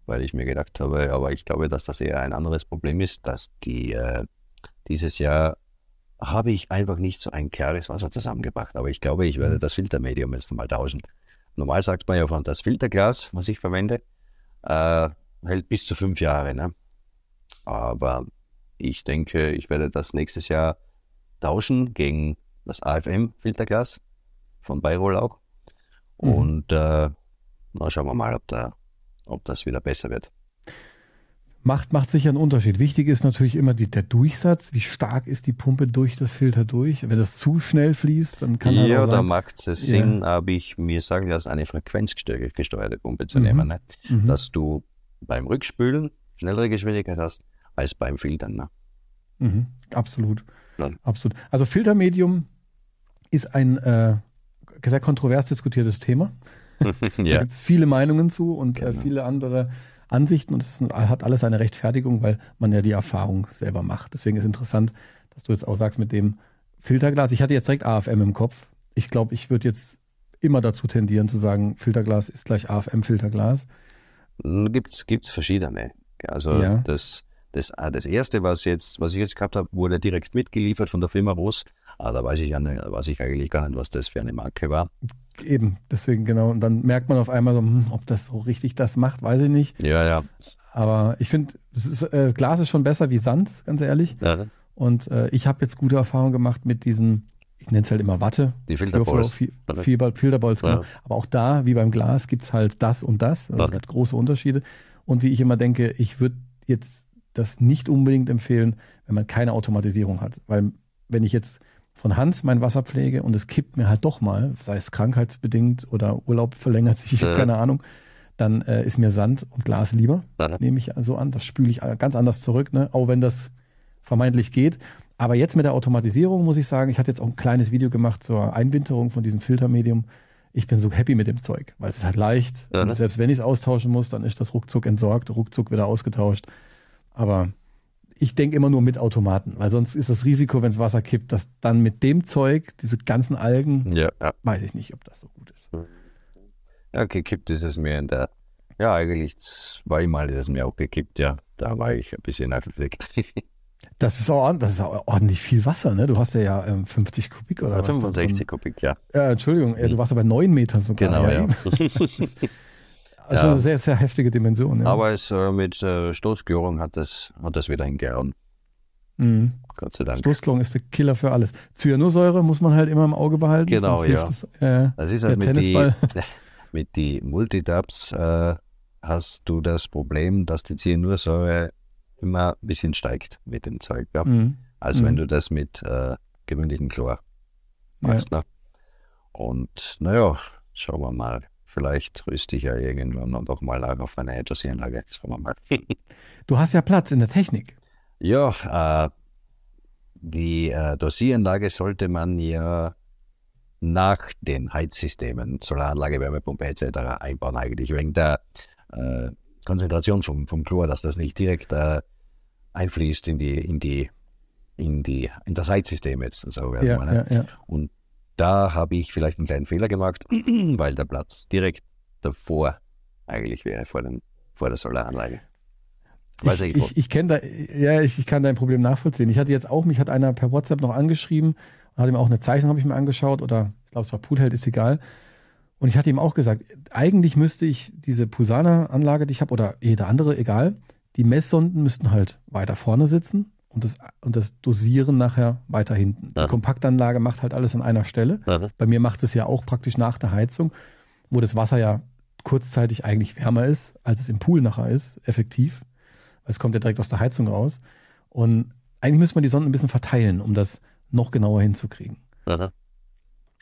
Speaker 2: weil ich mir gedacht habe, aber ich glaube, dass das eher ein anderes Problem ist, dass die äh, dieses Jahr habe ich einfach nicht so ein klares Wasser zusammengebracht. Aber ich glaube, ich werde mhm. das Filtermedium jetzt mal tauschen. Normal sagt man ja von das Filterglas, was ich verwende, äh, hält bis zu fünf Jahre. Ne? Aber ich denke, ich werde das nächstes Jahr tauschen gegen das AFM-Filterglas von Bayrol auch. Mhm. Und äh, na, schauen wir mal, ob da ob das wieder besser wird.
Speaker 1: Macht, macht sicher einen Unterschied. Wichtig ist natürlich immer die, der Durchsatz. Wie stark ist die Pumpe durch das Filter durch? Wenn das zu schnell fließt, dann kann
Speaker 2: halt Ja, da macht es Sinn, ja. habe ich mir sagen lassen, eine frequenzgesteuerte Pumpe zu mhm. nehmen. Ne? Mhm. Dass du beim Rückspülen schnellere Geschwindigkeit hast als beim Filtern. Ne?
Speaker 1: Mhm. Absolut. Ja. Absolut. Also Filtermedium ist ein äh, sehr kontrovers diskutiertes Thema. ja. Da gibt es viele Meinungen zu und äh, genau. viele andere Ansichten und es hat alles eine Rechtfertigung, weil man ja die Erfahrung selber macht. Deswegen ist interessant, dass du jetzt auch sagst mit dem Filterglas. Ich hatte jetzt direkt AFM im Kopf. Ich glaube, ich würde jetzt immer dazu tendieren zu sagen, Filterglas ist gleich AFM-Filterglas.
Speaker 2: Gibt es verschiedene. Also ja. das, das, ah, das erste, was, jetzt, was ich jetzt gehabt habe, wurde direkt mitgeliefert von der Firma Ross. Aber da weiß ich, weiß ich eigentlich gar nicht, was das für eine Marke war.
Speaker 1: Eben, deswegen genau. Und dann merkt man auf einmal, so, hm, ob das so richtig das macht, weiß ich nicht.
Speaker 2: Ja, ja.
Speaker 1: Aber ich finde, äh, Glas ist schon besser wie Sand, ganz ehrlich. Ja. Und äh, ich habe jetzt gute Erfahrungen gemacht mit diesen, ich nenne es halt immer Watte.
Speaker 2: Die Filterballs.
Speaker 1: Filterballs, genau. Ja. Aber auch da, wie beim Glas, gibt es halt das und das. Also es gibt große Unterschiede. Und wie ich immer denke, ich würde jetzt das nicht unbedingt empfehlen, wenn man keine Automatisierung hat. Weil wenn ich jetzt von Hand mein Wasser pflege und es kippt mir halt doch mal, sei es krankheitsbedingt oder Urlaub verlängert sich, ich habe keine Ahnung, dann äh, ist mir Sand und Glas lieber, ja. nehme ich so an. Das spüle ich ganz anders zurück, ne? auch wenn das vermeintlich geht. Aber jetzt mit der Automatisierung muss ich sagen, ich hatte jetzt auch ein kleines Video gemacht zur Einwinterung von diesem Filtermedium. Ich bin so happy mit dem Zeug, weil es ist halt leicht. Ja, ne? Selbst wenn ich es austauschen muss, dann ist das ruckzuck entsorgt, ruckzuck wieder ausgetauscht. Aber ich denke immer nur mit Automaten, weil sonst ist das Risiko, wenn es Wasser kippt, dass dann mit dem Zeug, diese ganzen Algen, ja, ja. weiß ich nicht, ob das so gut ist.
Speaker 2: Ja, gekippt ist es mir in der, ja, eigentlich zweimal ist es mir auch gekippt, ja. Da war ich ein bisschen nervig.
Speaker 1: Das ist, auch, das ist auch ordentlich viel Wasser, ne? Du hast ja, ja ähm, 50 Kubik oder ja, was?
Speaker 2: 65 Kubik, ja.
Speaker 1: Äh, Entschuldigung, du warst aber 9 Meter sogar.
Speaker 2: Genau, ja.
Speaker 1: Also ja. sehr, sehr heftige Dimension. Ja.
Speaker 2: Aber es, äh, mit äh, Stoßklärung hat das, hat das wieder hingehauen. Mhm. Gott sei Dank.
Speaker 1: Stoßklärung ist der Killer für alles. Zyanursäure muss man halt immer im Auge behalten.
Speaker 2: Genau, ja. Das, äh, das ist halt mit die, mit die Multitabs äh, hast du das Problem, dass die Zyanursäure immer ein bisschen steigt mit dem Zeug. Ja? Mhm. Als mhm. wenn du das mit äh, gewöhnlichem Chlor machst. Ja. Ne? Und naja, schauen wir mal. Vielleicht rüste ich ja irgendwann noch mal auf eine Dosieranlage. Schauen wir mal.
Speaker 1: du hast ja Platz in der Technik.
Speaker 2: Ja, äh, die äh, Dosieranlage sollte man ja nach den Heizsystemen, Solaranlage, Wärmepumpe etc. einbauen, eigentlich wegen der äh, Konzentration vom, vom Chlor, dass das nicht direkt äh, einfließt in die, in die, in die, in das Heizsystem jetzt. So ja, ja, ja. Und da habe ich vielleicht einen kleinen Fehler gemacht, weil der Platz direkt davor eigentlich wäre, vor, den, vor der Solaranlage.
Speaker 1: Weiß ich, ich, ich da, ja, ich, ich kann dein Problem nachvollziehen. Ich hatte jetzt auch, mich hat einer per WhatsApp noch angeschrieben und hat ihm auch eine Zeichnung, habe ich mir angeschaut oder ich glaube, es war Poolheld, ist egal. Und ich hatte ihm auch gesagt, eigentlich müsste ich diese Pulsana-Anlage, die ich habe, oder jede andere, egal, die Messsonden müssten halt weiter vorne sitzen und das, und das Dosieren nachher weiter hinten. Ja. Die Kompaktanlage macht halt alles an einer Stelle. Ja. Bei mir macht es ja auch praktisch nach der Heizung, wo das Wasser ja kurzzeitig eigentlich wärmer ist, als es im Pool nachher ist, effektiv. Weil es kommt ja direkt aus der Heizung raus. Und eigentlich müsste man die Sonden ein bisschen verteilen, um das noch genauer hinzukriegen. Ja.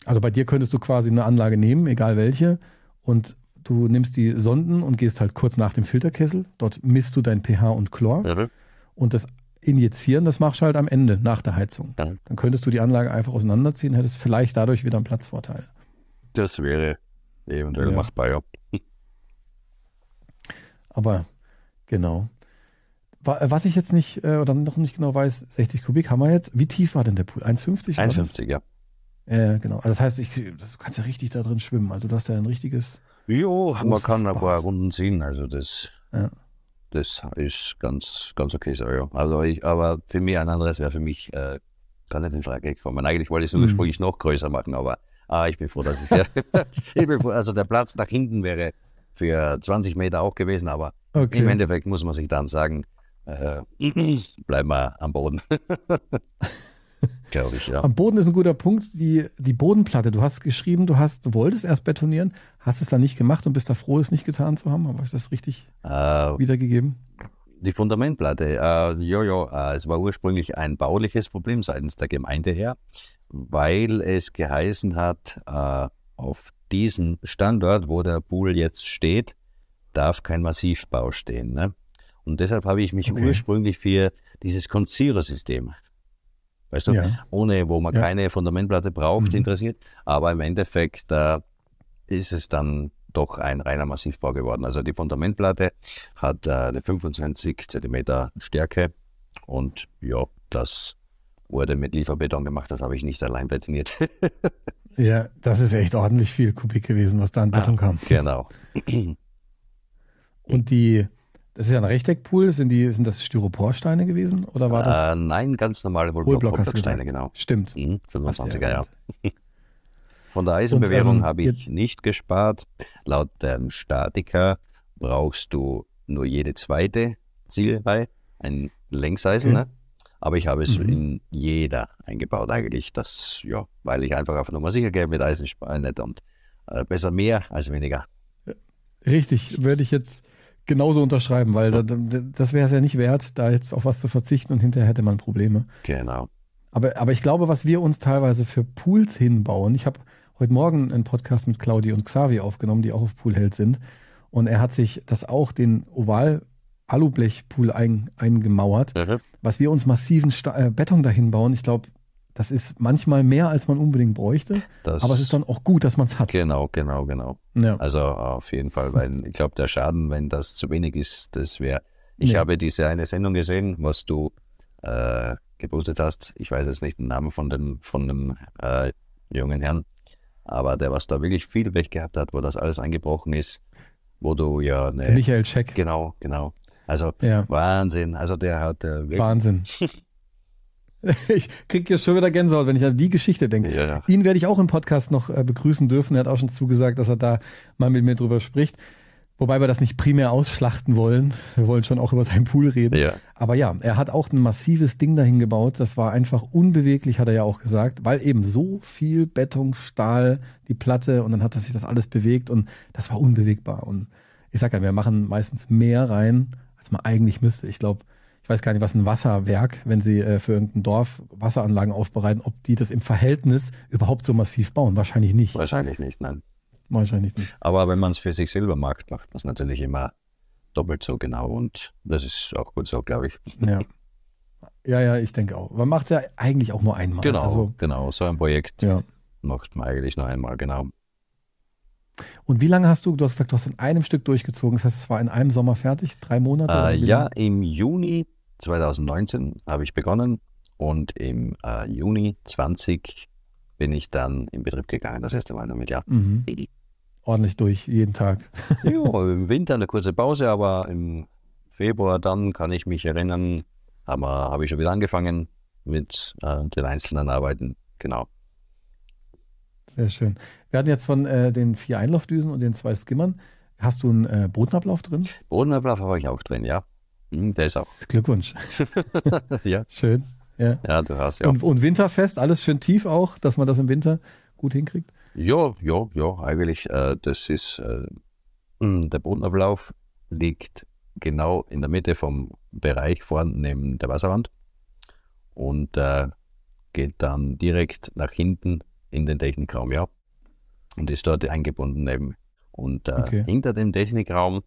Speaker 1: Also bei dir könntest du quasi eine Anlage nehmen, egal welche, und du nimmst die Sonden und gehst halt kurz nach dem Filterkessel. Dort misst du dein pH und Chlor. Und das injizieren, das machst du halt am Ende, nach der Heizung. Ja. Dann könntest du die Anlage einfach auseinanderziehen, hättest vielleicht dadurch wieder einen Platzvorteil.
Speaker 2: Das wäre eventuell ja. machbar, ja.
Speaker 1: Aber genau. Was ich jetzt nicht äh, oder noch nicht genau weiß, 60 Kubik haben wir jetzt. Wie tief war denn der Pool? 1,50?
Speaker 2: 1,50, ja.
Speaker 1: Ja, genau. Also das heißt, ich, du kannst ja richtig da drin schwimmen. Also du hast ja ein richtiges.
Speaker 2: Jo, man kann ein paar Runden ziehen. Also das. Ja das ist ganz, ganz okay so, ja. Also ich, aber für mich ein anderes wäre für mich äh, gar nicht in Frage gekommen. Eigentlich wollte ich es mhm. ursprünglich mhm. noch größer machen, aber ah, ich bin froh, dass es ja. ich bin froh, also der Platz nach hinten wäre für 20 Meter auch gewesen, aber okay. im Endeffekt muss man sich dann sagen, äh, bleiben wir am Boden.
Speaker 1: Glaube ich, ja. Am Boden ist ein guter Punkt. Die, die Bodenplatte, du hast geschrieben, du hast, du wolltest erst betonieren, hast es dann nicht gemacht und bist da froh, es nicht getan zu haben. Habe ich das richtig äh, wiedergegeben?
Speaker 2: Die Fundamentplatte, äh, ja, ja, äh, es war ursprünglich ein bauliches Problem seitens der Gemeinde her, weil es geheißen hat, äh, auf diesem Standort, wo der Pool jetzt steht, darf kein Massivbau stehen. Ne? Und deshalb habe ich mich okay. ursprünglich für dieses Conzero-System weißt du, ja. ohne, wo man ja. keine Fundamentplatte braucht, mhm. interessiert. Aber im Endeffekt äh, ist es dann doch ein reiner Massivbau geworden. Also die Fundamentplatte hat äh, eine 25 cm Stärke und ja, das wurde mit Lieferbeton gemacht, das habe ich nicht allein betoniert.
Speaker 1: ja, das ist echt ordentlich viel Kubik gewesen, was da an Beton ah, kam.
Speaker 2: Genau.
Speaker 1: Und die, das ist ja ein Rechteckpool, sind, die, sind das Styroporsteine gewesen oder war das?
Speaker 2: Äh, nein, ganz normale
Speaker 1: Wohlblocksteine, genau.
Speaker 2: Stimmt. Mhm, 25er Jahre. Von der Eisenbewährung ähm, habe ich nicht gespart. Laut dem Statiker brauchst du nur jede zweite Zielreihe, ein Längseisen, okay. ne? aber ich habe es mhm. in jeder eingebaut eigentlich, das, ja, weil ich einfach auf Nummer sicher gehe mit Eisensparen nicht und äh, besser mehr als weniger.
Speaker 1: Richtig, würde ich jetzt genauso unterschreiben, weil das, das wäre es ja nicht wert, da jetzt auf was zu verzichten und hinterher hätte man Probleme.
Speaker 2: Genau.
Speaker 1: Aber, aber ich glaube, was wir uns teilweise für Pools hinbauen, ich habe heute Morgen einen Podcast mit Claudi und Xavi aufgenommen, die auch auf Poolheld sind. Und er hat sich das auch den Oval Alublechpool ein, eingemauert, mhm. was wir uns massiven Sta äh, Beton dahin bauen. Ich glaube, das ist manchmal mehr, als man unbedingt bräuchte. Das aber es ist dann auch gut, dass man es hat.
Speaker 2: Genau, genau, genau. Ja. Also auf jeden Fall, weil ich glaube, der Schaden, wenn das zu wenig ist, das wäre. Ich ja. habe diese eine Sendung gesehen, was du äh, gepostet hast. Ich weiß jetzt nicht den Namen von dem, von dem äh, jungen Herrn, aber der, was da wirklich viel weg gehabt hat, wo das alles eingebrochen ist, wo du ja.
Speaker 1: Eine, Michael Scheck.
Speaker 2: Genau, genau. Also ja. Wahnsinn. Also der hat äh,
Speaker 1: wirklich. Wahnsinn. ich kriege jetzt schon wieder Gänsehaut, wenn ich an die Geschichte denke. Ja, ja. Ihn werde ich auch im Podcast noch äh, begrüßen dürfen. Er hat auch schon zugesagt, dass er da mal mit mir drüber spricht. Wobei wir das nicht primär ausschlachten wollen. Wir wollen schon auch über seinen Pool reden. Ja. Aber ja, er hat auch ein massives Ding dahin gebaut. Das war einfach unbeweglich, hat er ja auch gesagt, weil eben so viel Beton, Stahl, die Platte und dann hat sich das alles bewegt und das war unbewegbar. Und ich sage ja, wir machen meistens mehr rein, als man eigentlich müsste. Ich glaube, ich weiß gar nicht, was ein Wasserwerk, wenn sie äh, für irgendein Dorf Wasseranlagen aufbereiten, ob die das im Verhältnis überhaupt so massiv bauen. Wahrscheinlich nicht.
Speaker 2: Wahrscheinlich nicht, nein.
Speaker 1: Wahrscheinlich nicht.
Speaker 2: Aber wenn man es für sich selber macht, macht man es natürlich immer doppelt so genau und das ist auch gut so, glaube ich.
Speaker 1: Ja. Ja, ja, ich denke auch. Man macht es ja eigentlich auch nur einmal.
Speaker 2: Genau, also, genau. So ein Projekt ja. macht man eigentlich nur einmal, genau.
Speaker 1: Und wie lange hast du, du hast gesagt, du hast in einem Stück durchgezogen, das heißt, es war in einem Sommer fertig, drei Monate?
Speaker 2: Äh, ja, im Juni 2019 habe ich begonnen und im äh, Juni 20 bin ich dann in Betrieb gegangen, das erste Mal damit, ja. Mhm.
Speaker 1: Ordentlich durch, jeden Tag.
Speaker 2: ja, im Winter eine kurze Pause, aber im Februar dann kann ich mich erinnern, habe hab ich schon wieder angefangen mit äh, den einzelnen Arbeiten, genau.
Speaker 1: Sehr schön. Wir hatten jetzt von äh, den vier Einlaufdüsen und den zwei Skimmern. Hast du einen äh, Bodenablauf drin?
Speaker 2: Bodenablauf habe ich auch drin, ja. Hm, der ist auch.
Speaker 1: Glückwunsch.
Speaker 2: ja.
Speaker 1: Schön. Ja.
Speaker 2: ja, du hast ja.
Speaker 1: Und, und, winterfest, alles schön tief auch, dass man das im Winter gut hinkriegt?
Speaker 2: Ja, ja, ja, eigentlich. Äh, das ist, äh, hm, der Bodenablauf liegt genau in der Mitte vom Bereich vorne neben der Wasserwand und äh, geht dann direkt nach hinten in den Technikraum, ja. Und ist dort eingebunden eben. Und äh, okay. hinter dem Technikraum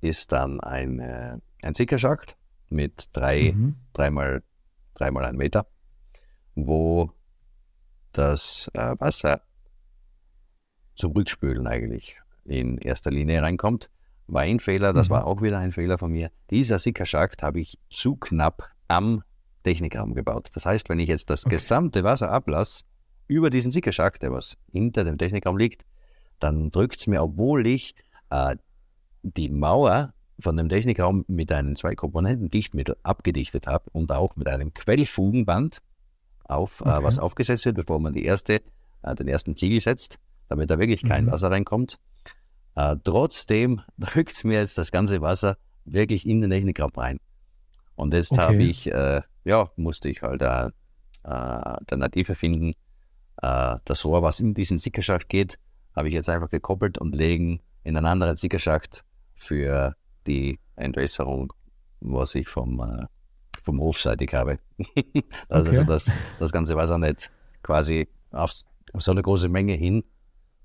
Speaker 2: ist dann ein, äh, ein Sickerschacht mit drei, mhm. dreimal, dreimal ein Meter, wo das äh, Wasser zum Rückspülen eigentlich in erster Linie reinkommt. War ein Fehler, das mhm. war auch wieder ein Fehler von mir. Dieser Sickerschacht habe ich zu knapp am Technikraum gebaut. Das heißt, wenn ich jetzt das okay. gesamte Wasser ablasse, über diesen Sickerschacht, der was hinter dem Technikraum liegt, dann drückt es mir, obwohl ich äh, die Mauer von dem Technikraum mit einem zwei Komponenten Dichtmittel abgedichtet habe und auch mit einem Quellfugenband auf, äh, okay. äh, was aufgesetzt wird, bevor man die erste, äh, den ersten Ziegel setzt, damit da wirklich kein mhm. Wasser reinkommt. Äh, trotzdem drückt es mir jetzt das ganze Wasser wirklich in den Technikraum rein. Und jetzt okay. habe ich, äh, ja, musste ich halt äh, Alternative finden, äh, das Rohr, was in diesen Sickerschacht geht, habe ich jetzt einfach gekoppelt und legen in einen anderen Sickerschacht für die Entwässerung, was ich vom, äh, vom Hof seitig habe. also, okay. dass das ganze Wasser nicht quasi auf, auf so eine große Menge hin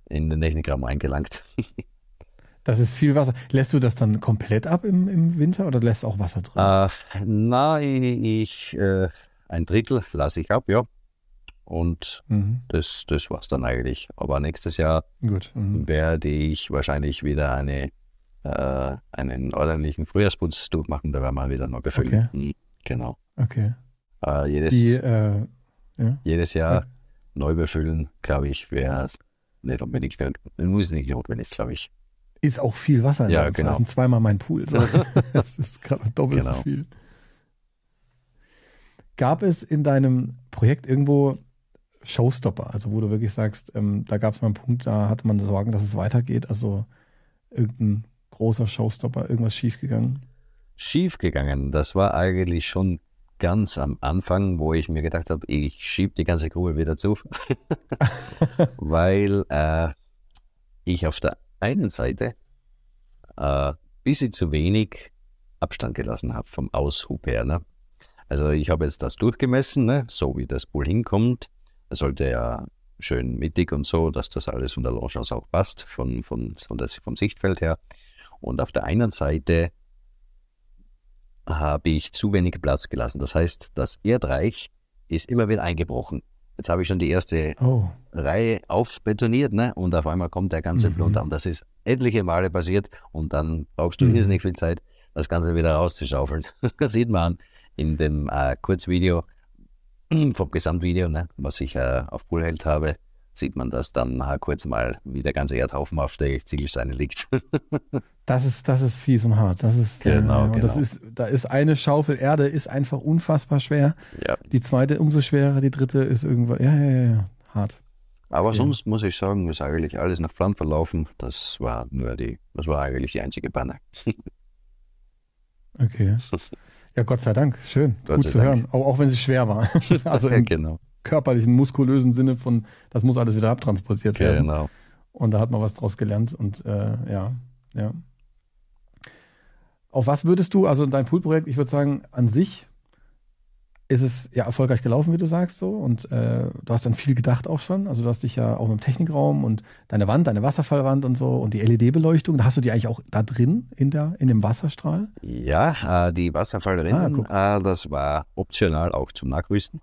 Speaker 2: in den Technikraum eingelangt.
Speaker 1: Das ist viel Wasser. Lässt du das dann komplett ab im, im Winter oder lässt auch Wasser drin?
Speaker 2: Äh, nein, ich, äh, ein Drittel lasse ich ab, ja. und mhm. das, das war es dann eigentlich. Aber nächstes Jahr mhm. werde ich wahrscheinlich wieder eine, äh, einen ordentlichen Frühjahrsputz durchmachen, da werden wir wieder neu befüllen. Okay. Mhm, genau.
Speaker 1: Okay.
Speaker 2: Äh, jedes, Die, äh, ja. jedes Jahr okay. neu befüllen, glaube ich, wäre nicht unbedingt, muss nicht notwendig, glaube ich.
Speaker 1: Ist auch viel Wasser.
Speaker 2: Ja, genau.
Speaker 1: Das sind zweimal mein Pool. das ist gerade doppelt genau. so viel. Gab es in deinem Projekt irgendwo Showstopper, also wo du wirklich sagst, ähm, da gab es mal einen Punkt, da hatte man Sorgen, dass es weitergeht, also irgendein großer Showstopper, irgendwas schiefgegangen?
Speaker 2: Schiefgegangen, das war eigentlich schon ganz am Anfang, wo ich mir gedacht habe, ich schiebe die ganze Grube wieder zu, weil äh, ich auf der einen Seite äh, bisschen zu wenig Abstand gelassen habe vom Aushub her. Ne? Also ich habe jetzt das durchgemessen, ne? so wie das Pool hinkommt. Es sollte ja schön mittig und so, dass das alles von der Lounge aus auch passt, von, von, von das, vom Sichtfeld her. Und auf der einen Seite habe ich zu wenig Platz gelassen. Das heißt, das Erdreich ist immer wieder eingebrochen. Jetzt habe ich schon die erste oh. Reihe aufbetoniert, ne? Und auf einmal kommt der ganze mhm. Und das ist etliche Male passiert. Und dann brauchst du mhm. nicht viel Zeit, das Ganze wieder rauszuschaufeln. das sieht man in dem äh, Kurzvideo vom Gesamtvideo, ne? was ich äh, auf Bullheld habe sieht man das dann nachher kurz mal, wie der ganze Erdhaufen auf der Ziegelsteine liegt.
Speaker 1: das ist, das ist fies und hart. Das ist, genau, äh, genau. das ist, da ist eine Schaufel Erde ist einfach unfassbar schwer. Ja. Die zweite umso schwerer, die dritte ist irgendwo, ja, ja, ja, ja hart.
Speaker 2: Aber okay. sonst muss ich sagen, ist eigentlich alles nach Plan verlaufen. Das war nur die, das war eigentlich die einzige Panne.
Speaker 1: okay. Ja, Gott sei Dank. Schön. Gott Gut zu Dank. hören. Auch, auch wenn sie schwer war.
Speaker 2: also ja, genau
Speaker 1: körperlichen, muskulösen Sinne von, das muss alles wieder abtransportiert werden. Genau. Und da hat man was draus gelernt und äh, ja, ja. Auf was würdest du, also dein Poolprojekt, ich würde sagen, an sich ist es ja erfolgreich gelaufen, wie du sagst, so. Und äh, du hast dann viel gedacht auch schon. Also du hast dich ja auch im Technikraum und deine Wand, deine Wasserfallwand und so und die LED-Beleuchtung, da hast du die eigentlich auch da drin in der in dem Wasserstrahl?
Speaker 2: Ja, äh, die Wasserfallrinnen, ah, äh, das war optional auch zum Nachrüsten.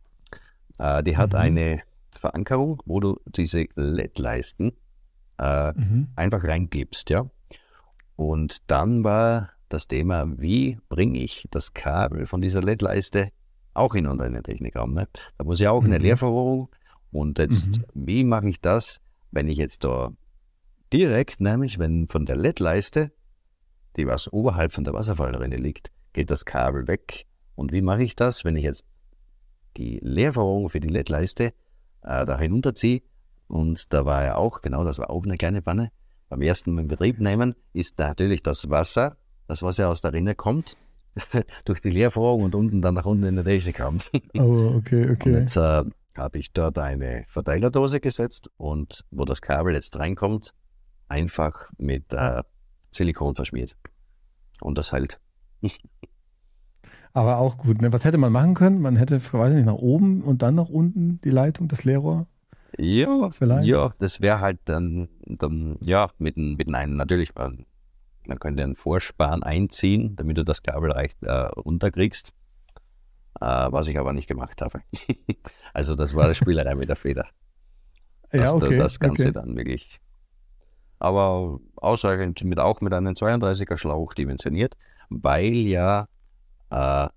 Speaker 2: Äh, die hat mhm. eine Verankerung, wo du diese LED-Leisten äh, mhm. einfach reingibst, ja. Und dann war das Thema, wie bringe ich das Kabel von dieser LED-Leiste auch in unseren Technikraum. Ne? Da muss ja auch mhm. eine Leerverrohrung. Und jetzt, mhm. wie mache ich das, wenn ich jetzt da direkt, nämlich wenn von der LED-Leiste, die was oberhalb von der Wasserfallrinne liegt, geht das Kabel weg. Und wie mache ich das, wenn ich jetzt die Leerverrohrung für die LED-Leiste äh, da hinunterziehe. Und da war ja auch, genau, das war auch eine kleine Panne. Beim ersten in Betrieb nehmen ist natürlich das Wasser, das was ja aus der Rinne kommt, durch die Leerverrohrung und unten dann nach unten in den Däche kam.
Speaker 1: oh, okay, okay.
Speaker 2: Und jetzt äh, habe ich dort eine Verteilerdose gesetzt und wo das Kabel jetzt reinkommt, einfach mit äh, Silikon verschmiert. Und das hält.
Speaker 1: Aber auch gut. Ne? Was hätte man machen können? Man hätte, weiß nicht, nach oben und dann nach unten die Leitung, das Leerrohr.
Speaker 2: Ja, vielleicht. Ja, das wäre halt dann, dann, ja, mit, mit einem, natürlich, man, man könnte einen Vorspann einziehen, damit du das Kabel leicht äh, runterkriegst. Äh, was ich aber nicht gemacht habe. also, das war eine Spielerei mit der Feder.
Speaker 1: ja, okay,
Speaker 2: das Ganze
Speaker 1: okay.
Speaker 2: dann wirklich. Aber ausreichend mit auch mit einem 32er Schlauch dimensioniert, weil ja äh,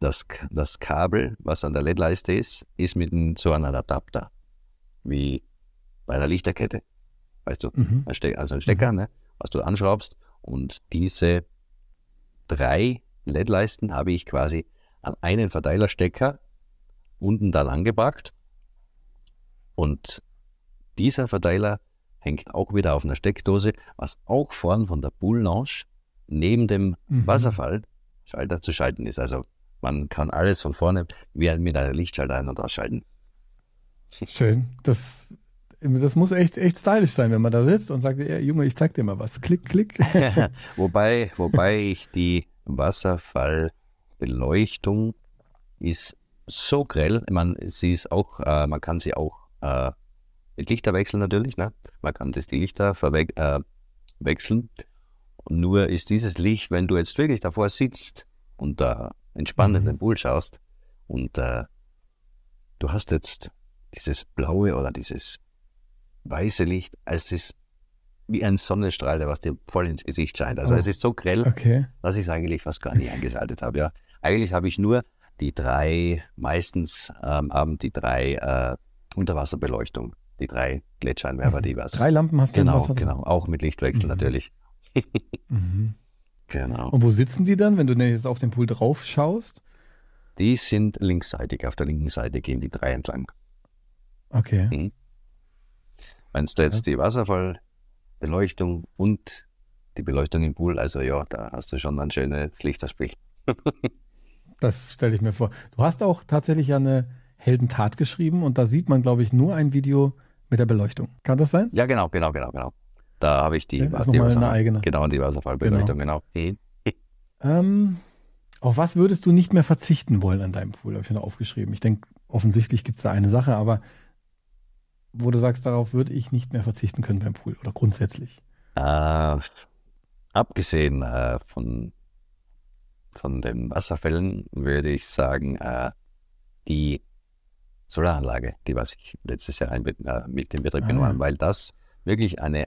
Speaker 2: das, das Kabel, was an der LED-Leiste ist, ist mit einem, so einem Adapter, wie bei einer Lichterkette. Weißt du, mhm. also ein Stecker, mhm. ne, was du anschraubst. Und diese drei LED-Leisten habe ich quasi an einen Verteilerstecker unten dann angebracht. Und dieser Verteiler hängt auch wieder auf einer Steckdose, was auch vorn von der Pool Lounge neben dem mhm. Wasserfall Schalter zu schalten ist. Also man kann alles von vorne wie mit einer Lichtschalter ein- und ausschalten.
Speaker 1: Schön. Das, das muss echt, echt stylisch sein, wenn man da sitzt und sagt, ja, Junge, ich zeig dir mal was. Klick, klick.
Speaker 2: wobei, wobei ich die Wasserfallbeleuchtung ist so grell. Man, sie ist auch, äh, man kann sie auch äh, mit Lichter wechseln natürlich. Ne? Man kann das die Lichter äh, wechseln. Nur ist dieses Licht, wenn du jetzt wirklich davor sitzt und da entspannt in den Pool schaust und äh, du hast jetzt dieses blaue oder dieses weiße Licht, es ist wie ein Sonnenstrahl, der was dir voll ins Gesicht scheint. Also
Speaker 1: Oh.
Speaker 2: es ist so grell,
Speaker 1: Okay.
Speaker 2: dass ich es eigentlich fast gar nicht eingeschaltet habe. Ja. Eigentlich habe ich nur die drei, meistens ähm, haben die drei äh, Unterwasserbeleuchtung, die drei Gletschereinwerfer, die was.
Speaker 1: Mhm. Drei Lampen hast du im
Speaker 2: Genau,
Speaker 1: Wasser
Speaker 2: genau. Auch mit Lichtwechsel
Speaker 1: Mhm.
Speaker 2: natürlich.
Speaker 1: Mhm.
Speaker 2: Genau.
Speaker 1: Und wo sitzen die dann, wenn du jetzt auf den Pool drauf schaust?
Speaker 2: Die sind linksseitig. Auf der linken Seite gehen die drei entlang.
Speaker 1: Okay.
Speaker 2: Wenn du jetzt die Wasserfallbeleuchtung und die Beleuchtung im Pool, also ja, da hast du schon ein schönes Lichterspiel.
Speaker 1: Das stelle ich mir vor. Du hast auch tatsächlich ja eine Heldentat geschrieben und da sieht man, glaube ich, nur ein Video mit der Beleuchtung. Kann das sein?
Speaker 2: Ja, genau, genau, genau, genau. Da habe ich die,
Speaker 1: Ja, ist
Speaker 2: die
Speaker 1: eine eigene.
Speaker 2: Genau, die Wasserfallbeleuchtung, genau. Mhm.
Speaker 1: Ähm, auf was würdest du nicht mehr verzichten wollen an deinem Pool? Habe ich noch aufgeschrieben. Ich denke, offensichtlich gibt es da eine Sache, aber wo du sagst, darauf würde ich nicht mehr verzichten können beim Pool oder grundsätzlich.
Speaker 2: Äh, abgesehen äh, von, von den Wasserfällen würde ich sagen, äh, die Solaranlage, die was ich letztes Jahr ein, äh, mit in Betrieb
Speaker 1: Ah,
Speaker 2: genommen
Speaker 1: ja.
Speaker 2: habe, weil das wirklich eine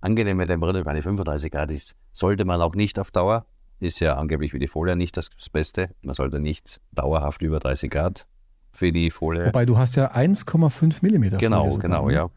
Speaker 2: angenehme Temperatur bei 35 Grad ist, sollte man auch nicht auf Dauer. Ist ja angeblich für die Folie nicht das Beste. Man sollte nicht dauerhaft über 30 Grad für die Folie.
Speaker 1: Wobei du hast ja 1,5 Millimeter.
Speaker 2: Genau,
Speaker 1: sogar,
Speaker 2: genau,
Speaker 1: ne?
Speaker 2: ja.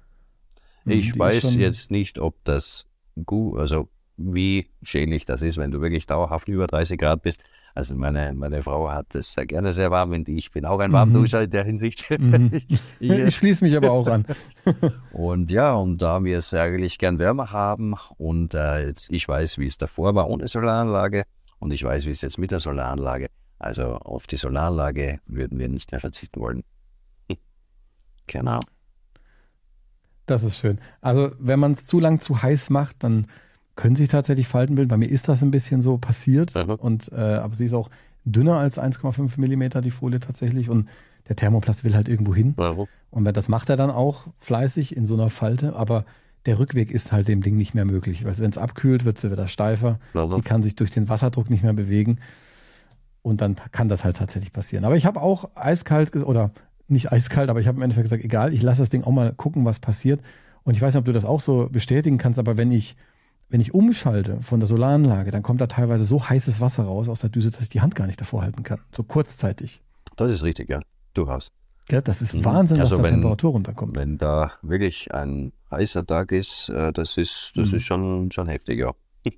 Speaker 1: Mhm,
Speaker 2: Ich weiß jetzt nicht, ob das gut, also wie schädlich das ist, wenn du wirklich dauerhaft über 30 Grad bist. Also meine, meine Frau hat es sehr gerne sehr warm und ich bin auch ein
Speaker 1: Mhm.
Speaker 2: Warmduscher in der Hinsicht.
Speaker 1: Mhm.
Speaker 2: Ich-
Speaker 1: Ich schließe mich aber auch an.
Speaker 2: und ja, und da wir es eigentlich gern wärmer haben und äh, jetzt, ich weiß, wie es davor war ohne Solaranlage und ich weiß, wie es jetzt mit der Solaranlage. Also auf die Solaranlage würden wir nicht mehr verzichten wollen. Genau.
Speaker 1: Das ist schön. Also, wenn man es zu lang zu heiß macht, dann können sich tatsächlich Falten bilden. Bei mir ist das ein bisschen so passiert.
Speaker 2: Mhm.
Speaker 1: Und, äh, aber sie ist auch dünner als 1,5 Millimeter, die Folie tatsächlich. Und der Thermoplast will halt irgendwo hin. Und wenn- das macht er dann auch fleißig in so einer Falte. Aber der Rückweg ist halt dem Ding nicht mehr möglich. Weil wenn es abkühlt, wird sie wieder steifer. Die kann sich durch den Wasserdruck nicht mehr bewegen. Und dann kann das halt tatsächlich passieren. Aber ich habe auch eiskalt, oder nicht eiskalt, aber ich habe im Endeffekt gesagt, egal, ich lasse das Ding auch mal gucken, was passiert. Und ich weiß nicht, ob du das auch so bestätigen kannst, aber wenn ich, wenn ich umschalte von der Solaranlage, dann kommt da teilweise so heißes Wasser raus aus der Düse, dass ich die Hand gar nicht davor halten kann. So kurzzeitig.
Speaker 2: Das ist richtig, ja. Durchaus.
Speaker 1: Gell? Das ist
Speaker 2: Mhm.
Speaker 1: Wahnsinn,
Speaker 2: Also
Speaker 1: was da
Speaker 2: wenn-
Speaker 1: Temperatur runterkommt.
Speaker 2: Wenn da wirklich ein heißer Tag ist, äh, das ist, das
Speaker 1: Mhm.
Speaker 2: ist schon, schon heftig, ja.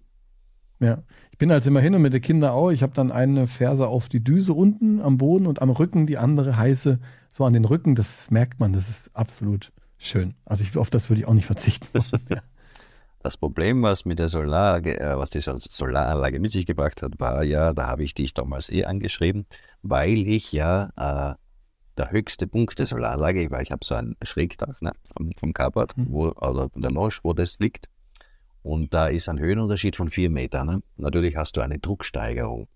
Speaker 1: Ja. Ich bin halt immer hin und mit den Kindern auch. Ich habe dann eine Ferse auf die Düse unten am Boden und am Rücken die andere heiße so an den Rücken. Das merkt man, das ist absolut schön. Also ich, auf das würde ich auch nicht verzichten. ja.
Speaker 2: Das Problem, was mit der Solar, äh, was die Sol- Solaranlage mit sich gebracht hat, war ja, da habe ich dich damals eh angeschrieben, weil ich ja äh, der höchste Punkt der Solaranlage, weil ich habe so ein Schrägdach ne, vom, vom Carport,
Speaker 1: Mhm.
Speaker 2: wo, oder von der Lounge, wo das liegt. Und da ist ein Höhenunterschied von vier Metern. Ne? Natürlich hast du eine Drucksteigerung.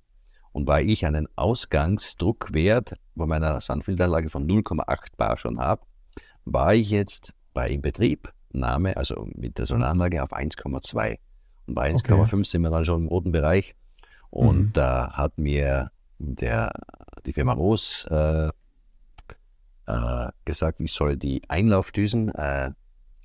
Speaker 2: Und weil ich einen Ausgangsdruckwert bei meiner Sandfilteranlage von 0,8 bar schon habe, war ich jetzt bei Inbetriebnahme, also mit der Solaranlage, auf 1,2. Und bei 1,5 sind wir dann schon im roten Bereich. Und
Speaker 1: Mhm.
Speaker 2: da hat mir der, die Firma Roos äh, äh, gesagt, ich soll die Einlaufdüsen äh,